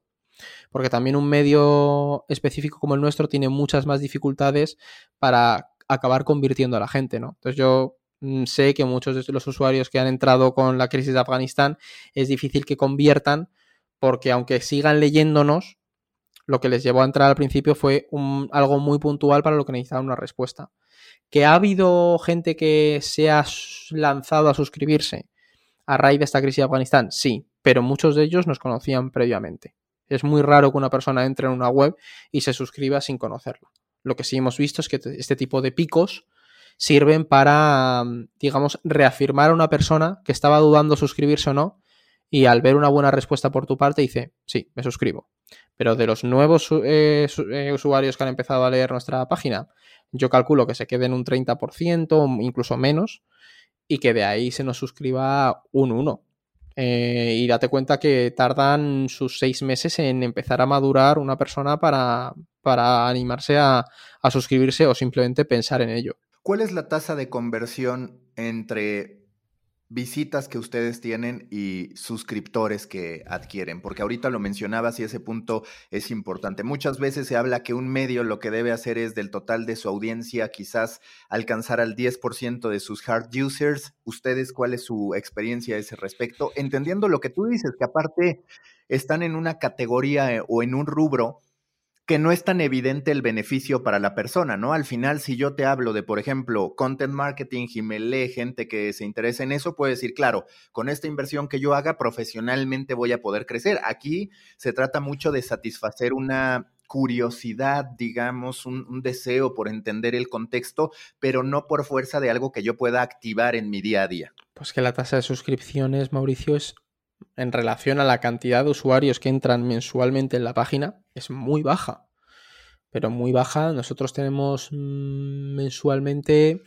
Porque también un medio específico como el nuestro tiene muchas más dificultades para acabar convirtiendo a la gente, ¿no? Entonces yo mm, sé que muchos de los usuarios que han entrado con la crisis de Afganistán es difícil que conviertan porque aunque sigan leyéndonos, lo que les llevó a entrar al principio fue un, algo muy puntual para lo que necesitaban una respuesta. ¿Que ha habido gente que se ha lanzado a suscribirse a raíz de esta crisis de Afganistán? Sí, pero muchos de ellos nos conocían previamente. Es muy raro que una persona entre en una web y se suscriba sin conocerla. Lo que sí hemos visto es que este tipo de picos sirven para, digamos, reafirmar a una persona que estaba dudando suscribirse o no y al ver una buena respuesta por tu parte dice, sí, me suscribo. Pero de los nuevos eh, eh, usuarios que han empezado a leer nuestra página, yo calculo que se queden un 30%, incluso menos, y que de ahí se nos suscriba un 1. Eh, y date cuenta que tardan sus seis meses en empezar a madurar una persona para, para animarse a, a suscribirse o simplemente pensar en ello. ¿Cuál es la tasa de conversión entre visitas que ustedes tienen y suscriptores que adquieren, porque ahorita lo mencionabas y ese punto es importante. Muchas veces se habla que un medio lo que debe hacer es del total de su audiencia quizás alcanzar al 10% de sus hard users. ¿Ustedes cuál es su experiencia a ese respecto? Entendiendo lo que tú dices, que aparte están en una categoría eh, o en un rubro que no es tan evidente el beneficio para la persona, ¿no? Al final, si yo te hablo de, por ejemplo, content marketing y me lee gente que se interesa en eso, puede decir, claro, con esta inversión que yo haga, profesionalmente voy a poder crecer. Aquí se trata mucho de satisfacer una curiosidad, digamos, un, un, deseo por entender el contexto, pero no por fuerza de algo que yo pueda activar en mi día a día. Pues que la tasa de suscripciones, Mauricio, es en relación a la cantidad de usuarios que entran mensualmente en la página, es muy baja. Pero muy baja. Nosotros tenemos mmm, mensualmente.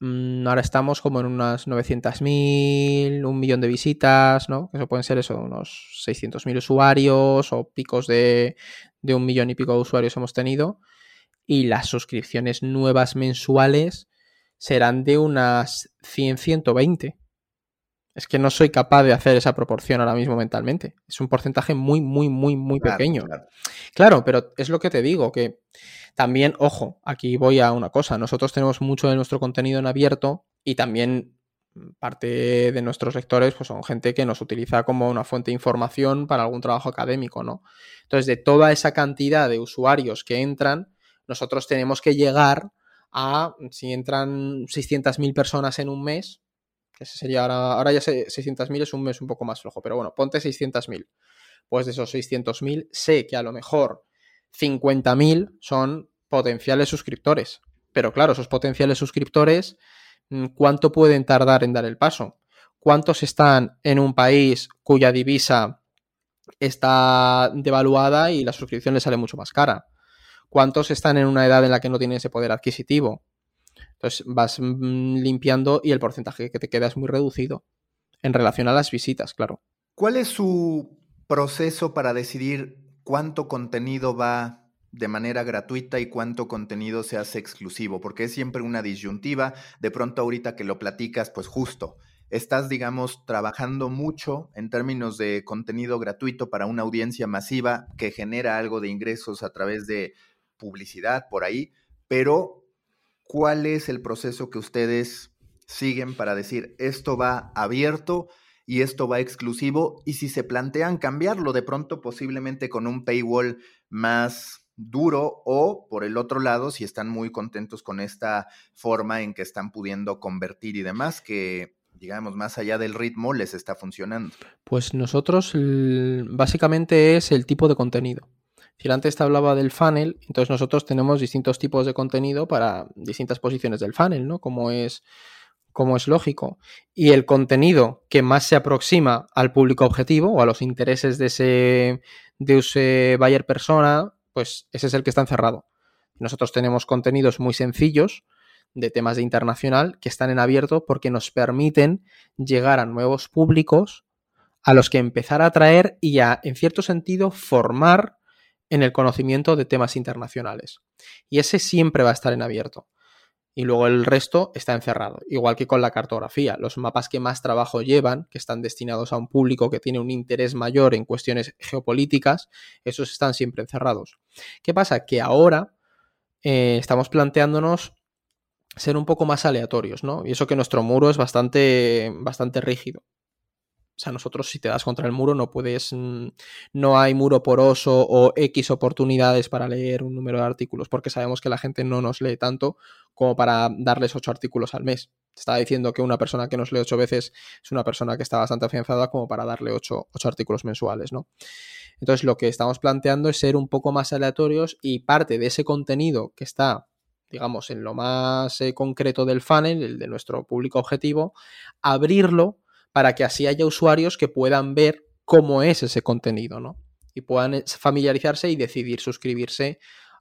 Mmm, ahora estamos como en unas 900.000, un millón de visitas, ¿no? Eso pueden ser eso, unos 600.000 usuarios o picos de, de un millón y pico de usuarios hemos tenido. Y las suscripciones nuevas mensuales serán de unas 100, 120. Es que no soy capaz de hacer esa proporción ahora mismo mentalmente. Es un porcentaje muy, muy, muy, muy claro, pequeño. Claro. claro. pero es lo que te digo, que también, ojo, aquí voy a una cosa. Nosotros tenemos mucho de nuestro contenido en abierto y también parte de nuestros lectores pues son gente que nos utiliza como una fuente de información para algún trabajo académico, ¿no? Entonces, de toda esa cantidad de usuarios que entran, nosotros tenemos que llegar a, si entran 600.000 personas en un mes, que sería ahora, ahora ya 600.000 es un mes un poco más flojo, pero bueno, ponte 600.000. Pues de esos 600.000 sé que a lo mejor 50.000 son potenciales suscriptores. Pero claro, esos potenciales suscriptores, mm, ¿cuánto pueden tardar en dar el paso? ¿Cuántos están en un país cuya divisa está devaluada y la suscripción les sale mucho más cara? ¿Cuántos están en una edad en la que no tienen ese poder adquisitivo? Entonces vas mm, limpiando y el porcentaje que te queda es muy reducido en relación a las visitas, claro. ¿Cuál es su proceso para decidir cuánto contenido va de manera gratuita y cuánto contenido se hace exclusivo? Porque es siempre una disyuntiva. De pronto ahorita que lo platicas, pues justo, estás, digamos, trabajando mucho en términos de contenido gratuito para una audiencia masiva que genera algo de ingresos a través de publicidad por ahí, pero ¿cuál es el proceso que ustedes siguen para decir esto va abierto y esto va exclusivo? Y si se plantean cambiarlo de pronto, posiblemente con un paywall más duro o por el otro lado, si están muy contentos con esta forma en que están pudiendo convertir y demás, que digamos, más allá del ritmo, les está funcionando. Pues nosotros básicamente es el tipo de contenido. Si antes te hablaba del funnel, entonces nosotros tenemos distintos tipos de contenido para distintas posiciones del funnel, ¿no? Como es, como es lógico. Y el contenido que más se aproxima al público objetivo o a los intereses de ese, de ese buyer persona, pues ese es el que está encerrado. Nosotros tenemos contenidos muy sencillos de temas de internacional que están en abierto porque nos permiten llegar a nuevos públicos a los que empezar a atraer y a, en cierto sentido, formar en el conocimiento de temas internacionales. Y ese siempre va a estar en abierto. Y luego el resto está encerrado. Igual que con la cartografía. Los mapas que más trabajo llevan, que están destinados a un público que tiene un interés mayor en cuestiones geopolíticas, esos están siempre encerrados. ¿Qué pasa? Que ahora eh, estamos planteándonos ser un poco más aleatorios, ¿no? Y eso que nuestro muro es bastante, bastante rígido. O sea, nosotros si te das contra el muro no puedes, mm, no hay muro poroso o X oportunidades para leer un número de artículos, porque sabemos que la gente no nos lee tanto como para darles ocho artículos al mes. Te estaba diciendo que una persona que nos lee ocho veces es una persona que está bastante afianzada como para darle ocho, ocho artículos mensuales, ¿no? Entonces lo que estamos planteando es ser un poco más aleatorios y parte de ese contenido que está digamos, en lo más eh, concreto del funnel, el de nuestro público objetivo, abrirlo para que así haya usuarios que puedan ver cómo es ese contenido, ¿no? Y puedan eh, familiarizarse y decidir suscribirse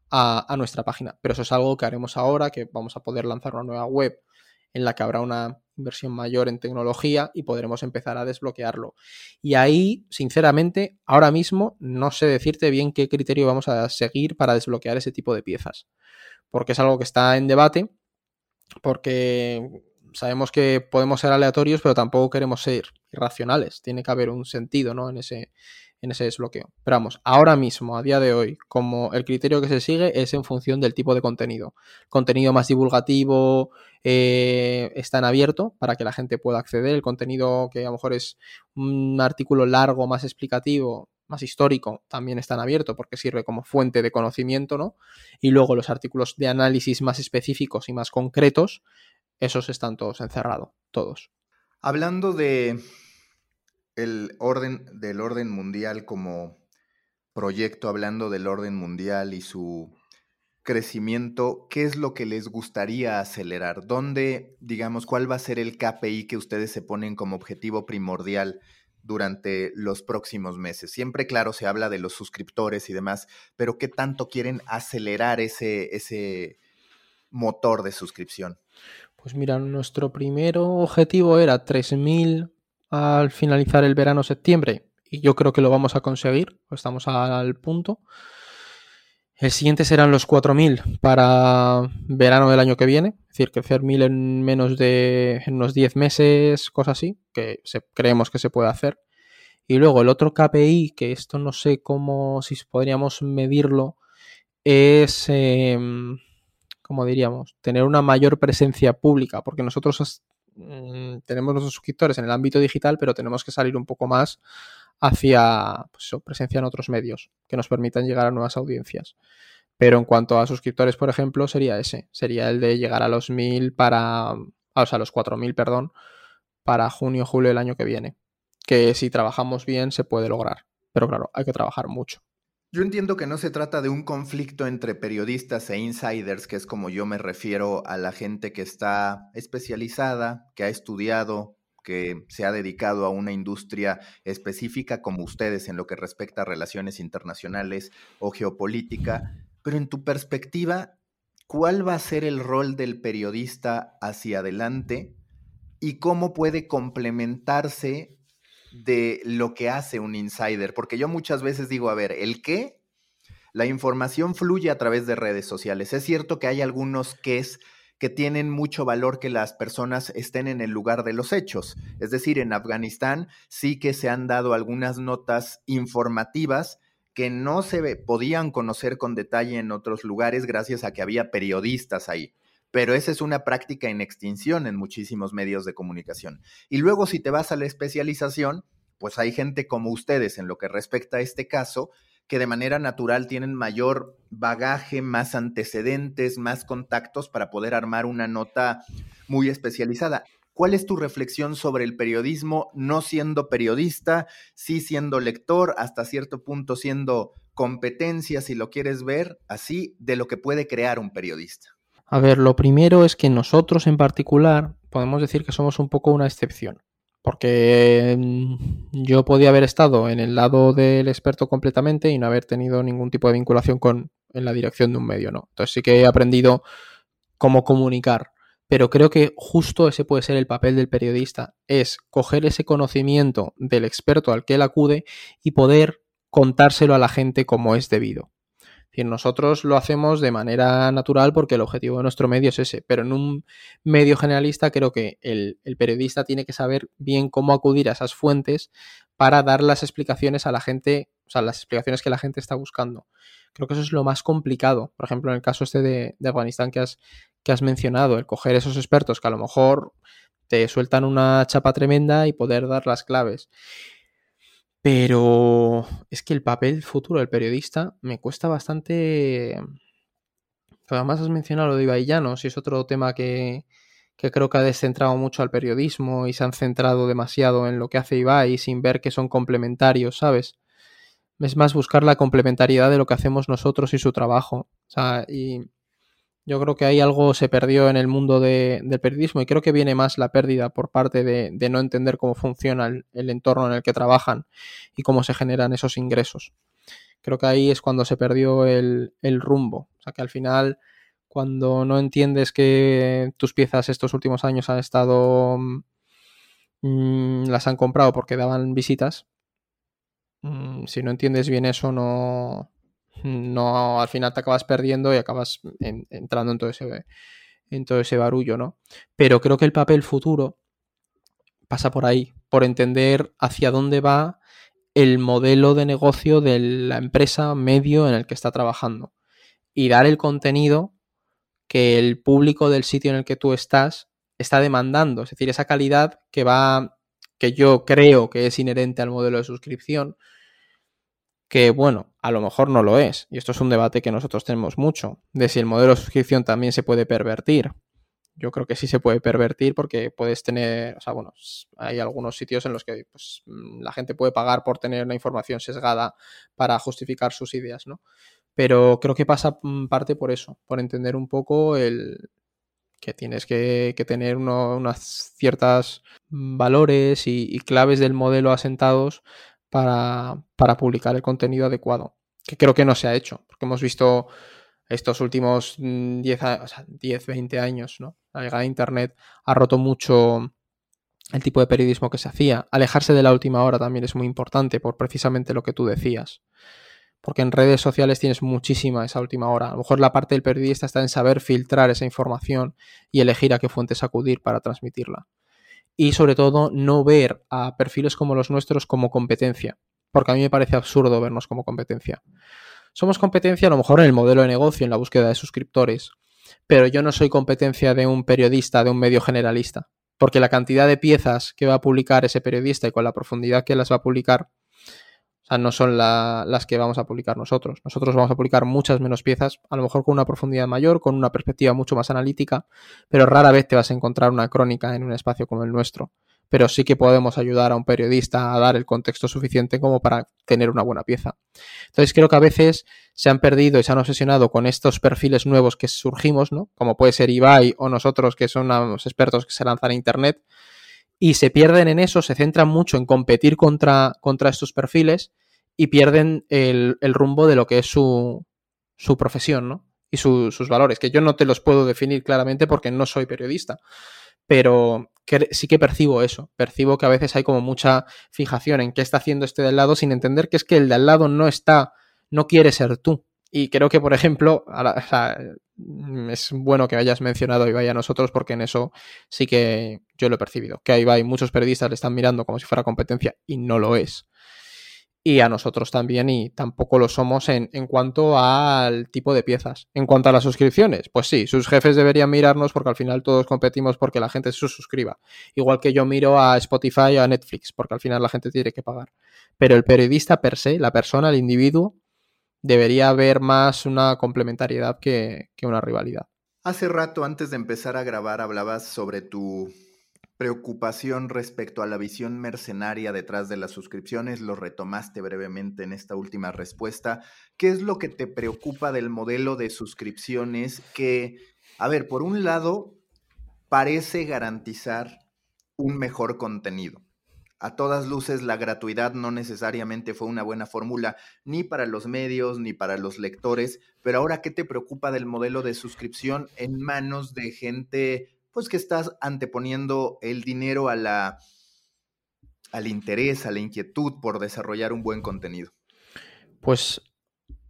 a, a, nuestra página. Pero eso es algo que haremos ahora, que vamos a poder lanzar una nueva web en la que habrá una inversión mayor en tecnología y podremos empezar a desbloquearlo. Y ahí, sinceramente, ahora mismo no sé decirte bien qué criterio vamos a seguir para desbloquear ese tipo de piezas. Porque es algo que está en debate, porque sabemos que podemos ser aleatorios, pero tampoco queremos ser irracionales. Tiene que haber un sentido, ¿no? En ese, en ese desbloqueo. Pero vamos, ahora mismo, a día de hoy, como el criterio que se sigue es en función del tipo de contenido. Contenido más divulgativo eh, está abierto para que la gente pueda acceder. El contenido que a lo mejor es un artículo largo, más explicativo, más histórico, también está en abierto porque sirve como fuente de conocimiento, ¿no? Y luego los artículos de análisis más específicos y más concretos, esos están todos encerrados, todos. Hablando de el orden del orden mundial como proyecto, hablando del orden mundial y su crecimiento, ¿qué es lo que les gustaría acelerar? ¿Dónde, digamos, cuál va a ser el KPI que ustedes se ponen como objetivo primordial durante los próximos meses? Siempre, claro, se habla de los suscriptores y demás, pero ¿qué tanto quieren acelerar ese, ese motor de suscripción? Pues mira, nuestro primer objetivo era 3.000 al finalizar el verano septiembre y yo creo que lo vamos a conseguir, estamos al punto. El siguiente serán los 4.000 para verano del año que viene, es decir, crecer 1.000 en menos de unos 10 meses, cosas así, que creemos que se puede hacer. Y luego el otro KPI, que esto no sé cómo, si podríamos medirlo, es, em, como diríamos, tener una mayor presencia pública, porque nosotros Mm, tenemos los suscriptores en el ámbito digital, pero tenemos que salir un poco más hacia pues, presencia en otros medios que nos permitan llegar a nuevas audiencias. Pero en cuanto a suscriptores, por ejemplo, sería ese, sería el de llegar a los 1000 para, o sea, a los 4000, perdón, para junio, julio del año que viene. Que si trabajamos bien se puede lograr. Pero claro, hay que trabajar mucho. Yo entiendo que no se trata de un conflicto entre periodistas e insiders, que es como yo me refiero a la gente que está especializada, que ha estudiado, que se ha dedicado a una industria específica como ustedes en lo que respecta a relaciones internacionales o geopolítica, pero en tu perspectiva, ¿cuál va a ser el rol del periodista hacia adelante y cómo puede complementarse de lo que hace un insider, porque yo muchas veces digo, a ver, ¿el qué? La información fluye a través de redes sociales. Es cierto que hay algunos es que tienen mucho valor que las personas estén en el lugar de los hechos. Es decir, en Afganistán sí que se han dado algunas notas informativas que no se podían conocer con detalle en otros lugares gracias a que había periodistas ahí pero esa es una práctica en extinción en muchísimos medios de comunicación. Y luego si te vas a la especialización, pues hay gente como ustedes en lo que respecta a este caso, que de manera natural tienen mayor bagaje, más antecedentes, más contactos para poder armar una nota muy especializada. ¿Cuál es tu reflexión sobre el periodismo no siendo periodista, sí siendo lector, hasta cierto punto siendo competencia, si lo quieres ver así, de lo que puede crear un periodista? A ver, lo primero es que nosotros en particular podemos decir que somos un poco una excepción. Porque mm, yo podía haber estado en el lado del experto completamente y no haber tenido ningún tipo de vinculación con en la dirección de un medio, ¿no? Entonces sí que he aprendido cómo comunicar. Pero creo que justo ese puede ser el papel del periodista, es coger ese conocimiento del experto al que él acude y poder contárselo a la gente como es debido nosotros lo hacemos de manera natural porque el objetivo de nuestro medio es ese, pero en un medio generalista creo que el, periodista tiene que saber bien cómo acudir a esas fuentes para dar las explicaciones a la gente, o sea, las explicaciones que la gente está buscando. Creo que eso es lo más complicado. Por ejemplo, en el caso este de, de Afganistán que has, que has mencionado, el coger esos expertos que a lo mejor te sueltan una chapa tremenda y poder dar las claves. Pero es que el papel futuro del periodista me cuesta bastante. Además, has mencionado lo de Ibai y es otro tema que, creo que ha descentrado mucho al periodismo y se han centrado demasiado en lo que hace Ibai sin ver que son complementarios, ¿sabes? Es más buscar la complementariedad de lo que hacemos nosotros y su trabajo. O sea, y yo creo que ahí algo se perdió en el mundo del periodismo y creo que viene más la pérdida por parte de, no entender cómo funciona el, entorno en el que trabajan y cómo se generan esos ingresos. Creo que ahí es cuando se perdió el, rumbo. O sea que al final, cuando no entiendes que tus piezas estos últimos años han estado... Mm, las han comprado porque daban visitas. Mm, si no entiendes bien eso, no, no al final te acabas perdiendo y acabas entrando en todo ese en todo ese barullo, ¿no? Pero creo que el papel futuro pasa por ahí, por entender hacia dónde va el modelo de negocio de la empresa medio en el que está trabajando y dar el contenido que el público del sitio en el que tú estás está demandando, es decir, esa calidad que va que yo creo que es inherente al modelo de suscripción, que bueno, a lo mejor no lo es, y esto es un debate que nosotros tenemos mucho, de si el modelo de suscripción también se puede pervertir. Yo creo que sí se puede pervertir porque puedes tener, o sea, bueno, hay algunos sitios en los que pues, la gente puede pagar por tener una información sesgada para justificar sus ideas, ¿no? Pero creo que pasa mm, parte por eso, por entender un poco el que tienes que, tener unas ciertas valores y, claves del modelo asentados para, publicar el contenido adecuado, que creo que no se ha hecho, porque hemos visto estos últimos 10, o 10 20 años, ¿no? La llegada de Internet ha roto mucho el tipo de periodismo que se hacía. Alejarse de la última hora también es muy importante por precisamente lo que tú decías. Porque en redes sociales tienes muchísima esa última hora. A lo mejor la parte del periodista está en saber filtrar esa información y elegir a qué fuentes acudir para transmitirla y sobre todo no ver a perfiles como los nuestros como competencia, porque a mí me parece absurdo vernos como competencia. Somos competencia a lo mejor en el modelo de negocio, en la búsqueda de suscriptores, pero yo no soy competencia de un periodista, de un medio generalista, porque la cantidad de piezas que va a publicar ese periodista y con la profundidad que las va a publicar o sea, no son las que vamos a publicar nosotros. Nosotros vamos a publicar muchas menos piezas, a lo mejor con una profundidad mayor, con una perspectiva mucho más analítica, pero rara vez te vas a encontrar una crónica en un espacio como el nuestro. Pero sí que podemos ayudar a un periodista a dar el contexto suficiente como para tener una buena pieza. Entonces creo que a veces se han perdido y se han obsesionado con estos perfiles nuevos que surgimos, ¿no? Como puede ser Ibai o nosotros que son expertos que se lanzan a Internet, y se pierden en eso, se centran mucho en competir contra, contra estos perfiles y pierden el, rumbo de lo que es su, su profesión, ¿no? Y sus valores, que yo no te los puedo definir claramente porque no soy periodista, pero sí que percibo eso, percibo que a veces hay como mucha fijación en qué está haciendo este del lado sin entender que es que el de al lado no está, no quiere ser tú. Y creo que, por ejemplo, es bueno que hayas mencionado Ibai a nosotros porque en eso sí que yo lo he percibido. Que a Ibai muchos periodistas le están mirando como si fuera competencia y no lo es. Y a nosotros también y tampoco lo somos en, en cuanto al tipo de piezas. En cuanto a las suscripciones, pues sí, sus jefes deberían mirarnos porque al final todos competimos porque la gente se suscriba. Igual que yo miro a Spotify o a Netflix porque al final la gente tiene que pagar. Pero el periodista per se, la persona, el individuo, debería haber más una complementariedad que, una rivalidad. Hace rato, antes de empezar a grabar, hablabas sobre tu preocupación respecto a la visión mercenaria detrás de las suscripciones, lo retomaste brevemente en esta última respuesta. ¿Qué es lo que te preocupa del modelo de suscripciones que, a ver, por un lado, parece garantizar un mejor contenido? A todas luces la gratuidad no necesariamente fue una buena fórmula ni para los medios ni para los lectores, pero ahora ¿qué te preocupa del modelo de suscripción en manos de gente pues que estás anteponiendo el dinero a la al interés, a la inquietud por desarrollar un buen contenido? Pues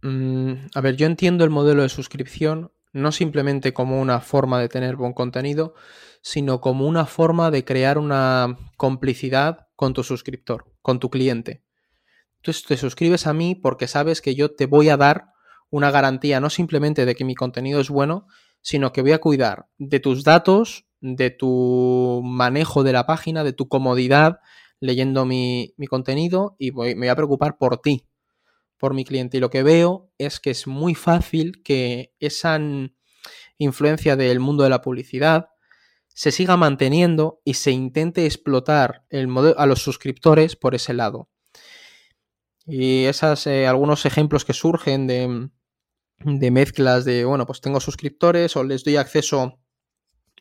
mm, a ver, yo entiendo el modelo de suscripción no simplemente como una forma de tener buen contenido, sino como una forma de crear una complicidad con tu suscriptor, con tu cliente. Tú te suscribes a mí porque sabes que yo te voy a dar una garantía no simplemente de que mi contenido es bueno, sino que voy a cuidar de tus datos, de tu manejo de la página, de tu comodidad leyendo mi, contenido y me voy a preocupar por ti, por mi cliente. Y lo que veo es que es muy fácil que esa influencia del mundo de la publicidad se siga manteniendo y se intente explotar a los suscriptores por ese lado. Y esos eh, algunos ejemplos que surgen de, de, mezclas de, bueno, pues tengo suscriptores o les doy acceso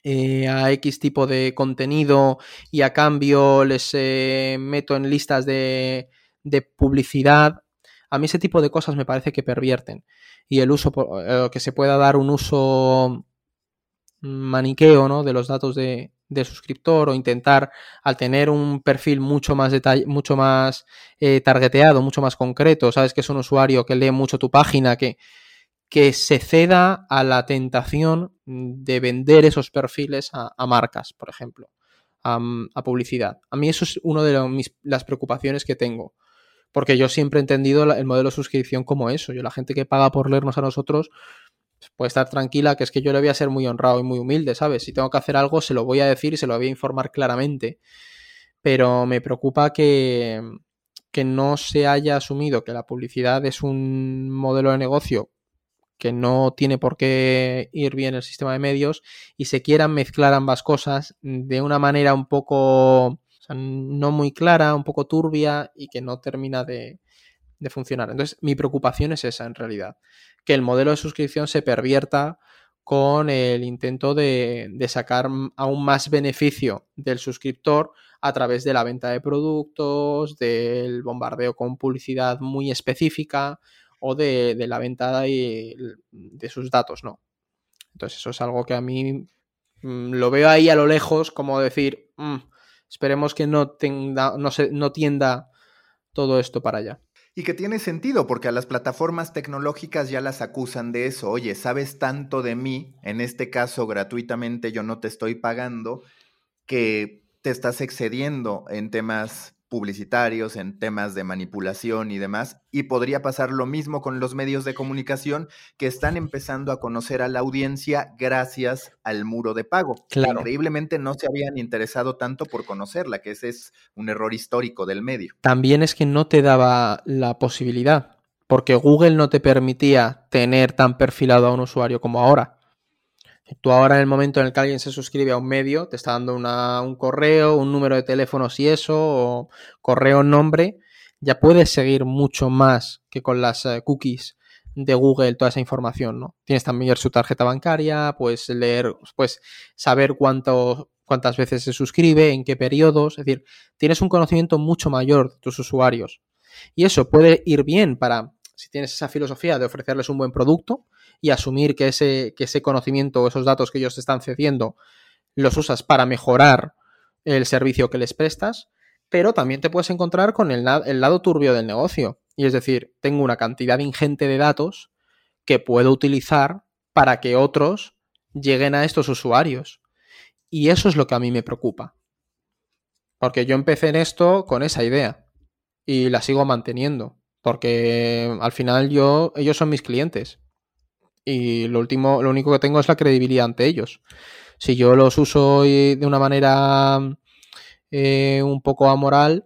eh, a X tipo de contenido y a cambio les eh, meto en listas de, de, publicidad. A mí ese tipo de cosas me parece que pervierten. Y el uso, que se pueda dar un uso maniqueo ¿no? de los datos de, suscriptor o intentar al tener un perfil mucho más mucho más eh, targeteado, mucho más concreto, sabes que es un usuario que lee mucho tu página, que, que se ceda a la tentación de vender esos perfiles a, marcas, por ejemplo, a, publicidad. A mí eso es una de las preocupaciones que tengo, porque yo siempre he entendido el modelo de suscripción como eso. Yo la gente que paga por leernos a nosotros puede estar tranquila, que es que yo le voy a ser muy honrado y muy humilde, ¿sabes? Si tengo que hacer algo, se lo voy a decir y se lo voy a informar claramente. Pero me preocupa que, que no se haya asumido que la publicidad es un modelo de negocio que no tiene por qué ir bien el sistema de medios y se quieran mezclar ambas cosas de una manera un poco no muy clara, un poco turbia y que no termina de, de funcionar. Entonces, mi preocupación es esa en realidad, que el modelo de suscripción se pervierta con el intento de, sacar aún más beneficio del suscriptor a través de la venta de productos, del bombardeo con publicidad muy específica o de, la venta de, de, sus datos, ¿no? Entonces eso es algo que a mí mm, lo veo ahí a lo lejos como decir, mm, esperemos que no, tenga, no, se, no tienda todo esto para allá. Y que tiene sentido, porque a las plataformas tecnológicas ya las acusan de eso. Oye, sabes tanto de mí, en este caso gratuitamente yo no te estoy pagando, que te estás excediendo en temas publicitarios, en temas de manipulación y demás. Y podría pasar lo mismo con los medios de comunicación que están empezando a conocer a la audiencia gracias al muro de pago. Claro. Increíblemente no se habían interesado tanto por conocerla, que ese es un error histórico del medio. También es que no te daba la posibilidad, porque Google no te permitía tener tan perfilado a un usuario como ahora. Tú ahora en el momento en el que alguien se suscribe a un medio, te está dando un correo, un número de teléfono si eso, o correo, nombre, ya puedes seguir mucho más que con las eh, cookies de Google toda esa información, ¿no? Tienes también su tarjeta bancaria, puedes leer, pues saber cuánto, cuántas veces se suscribe, en qué periodos, es decir, tienes un conocimiento mucho mayor de tus usuarios. Y eso puede ir bien para, si tienes esa filosofía de ofrecerles un buen producto, y asumir que ese, que ese conocimiento o esos datos que ellos te están cediendo los usas para mejorar el servicio que les prestas, pero también te puedes encontrar con el, el lado turbio del negocio. Y es decir, tengo una cantidad ingente de datos que puedo utilizar para que otros lleguen a estos usuarios. Y eso es lo que a mí me preocupa. Porque yo empecé en esto con esa idea y la sigo manteniendo. Porque al final yo, ellos son mis clientes y lo último, lo único que tengo es la credibilidad ante ellos. Si yo los uso de una manera eh, un poco amoral,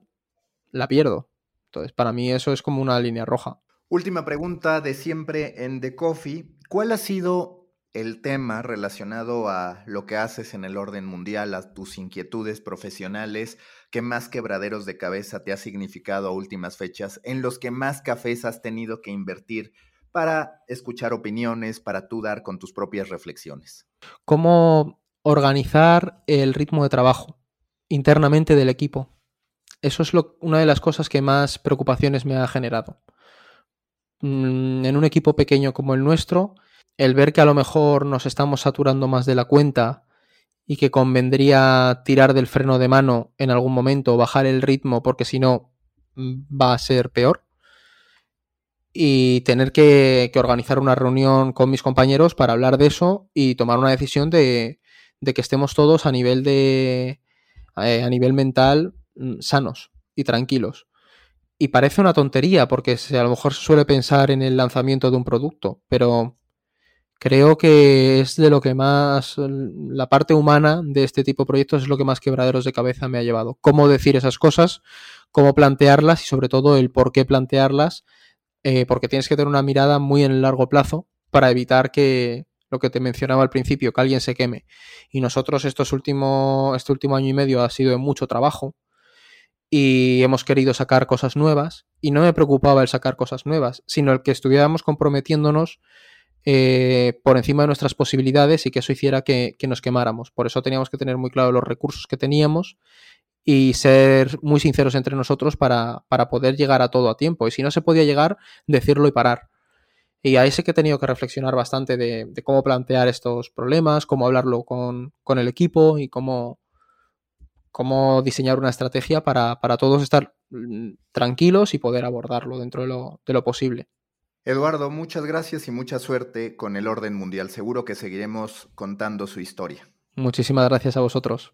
la pierdo. Entonces, para mí eso es como una línea roja. Última pregunta de siempre en The Coffee. ¿Cuál ha sido el tema relacionado a lo que haces en el orden mundial, a tus inquietudes profesionales, que más quebraderos de cabeza te ha significado a últimas fechas, en los que más cafés has tenido que invertir para escuchar opiniones, para tú dar con tus propias reflexiones. ¿Cómo organizar el ritmo de trabajo internamente del equipo? Eso es una de las cosas que más preocupaciones me ha generado. Mm, en un equipo pequeño como el nuestro, el ver que a lo mejor nos estamos saturando más de la cuenta y que convendría tirar del freno de mano en algún momento o bajar el ritmo porque si no mm, va a ser peor y tener que, organizar una reunión con mis compañeros para hablar de eso y tomar una decisión de, que estemos todos a nivel de eh, a nivel mental mm, sanos y tranquilos. Y parece una tontería porque a lo mejor se suele pensar en el lanzamiento de un producto, pero creo que es de lo que más la parte humana de este tipo de proyectos es lo que más quebraderos de cabeza me ha llevado. Cómo decir esas cosas, cómo plantearlas y sobre todo el por qué plantearlas eh, porque tienes que tener una mirada muy en el largo plazo para evitar que lo que te mencionaba al principio, que alguien se queme. Y nosotros estos último, este último año y medio ha sido de mucho trabajo y hemos querido sacar cosas nuevas y no me preocupaba el sacar cosas nuevas, sino el que estuviéramos comprometiéndonos eh, por encima de nuestras posibilidades y que eso hiciera que, que, nos quemáramos. Por eso teníamos que tener muy claro los recursos que teníamos y ser muy sinceros entre nosotros para, poder llegar a todo a tiempo. Y si no se podía llegar, decirlo y parar. Y ahí sí que he tenido que reflexionar bastante de, cómo plantear estos problemas, cómo hablarlo con, el equipo y cómo, cómo diseñar una estrategia para, todos estar mm, tranquilos y poder abordarlo dentro de lo, de lo posible. Eduardo, muchas gracias y mucha suerte con el orden mundial. Seguro que seguiremos contando su historia. Muchísimas gracias a vosotros.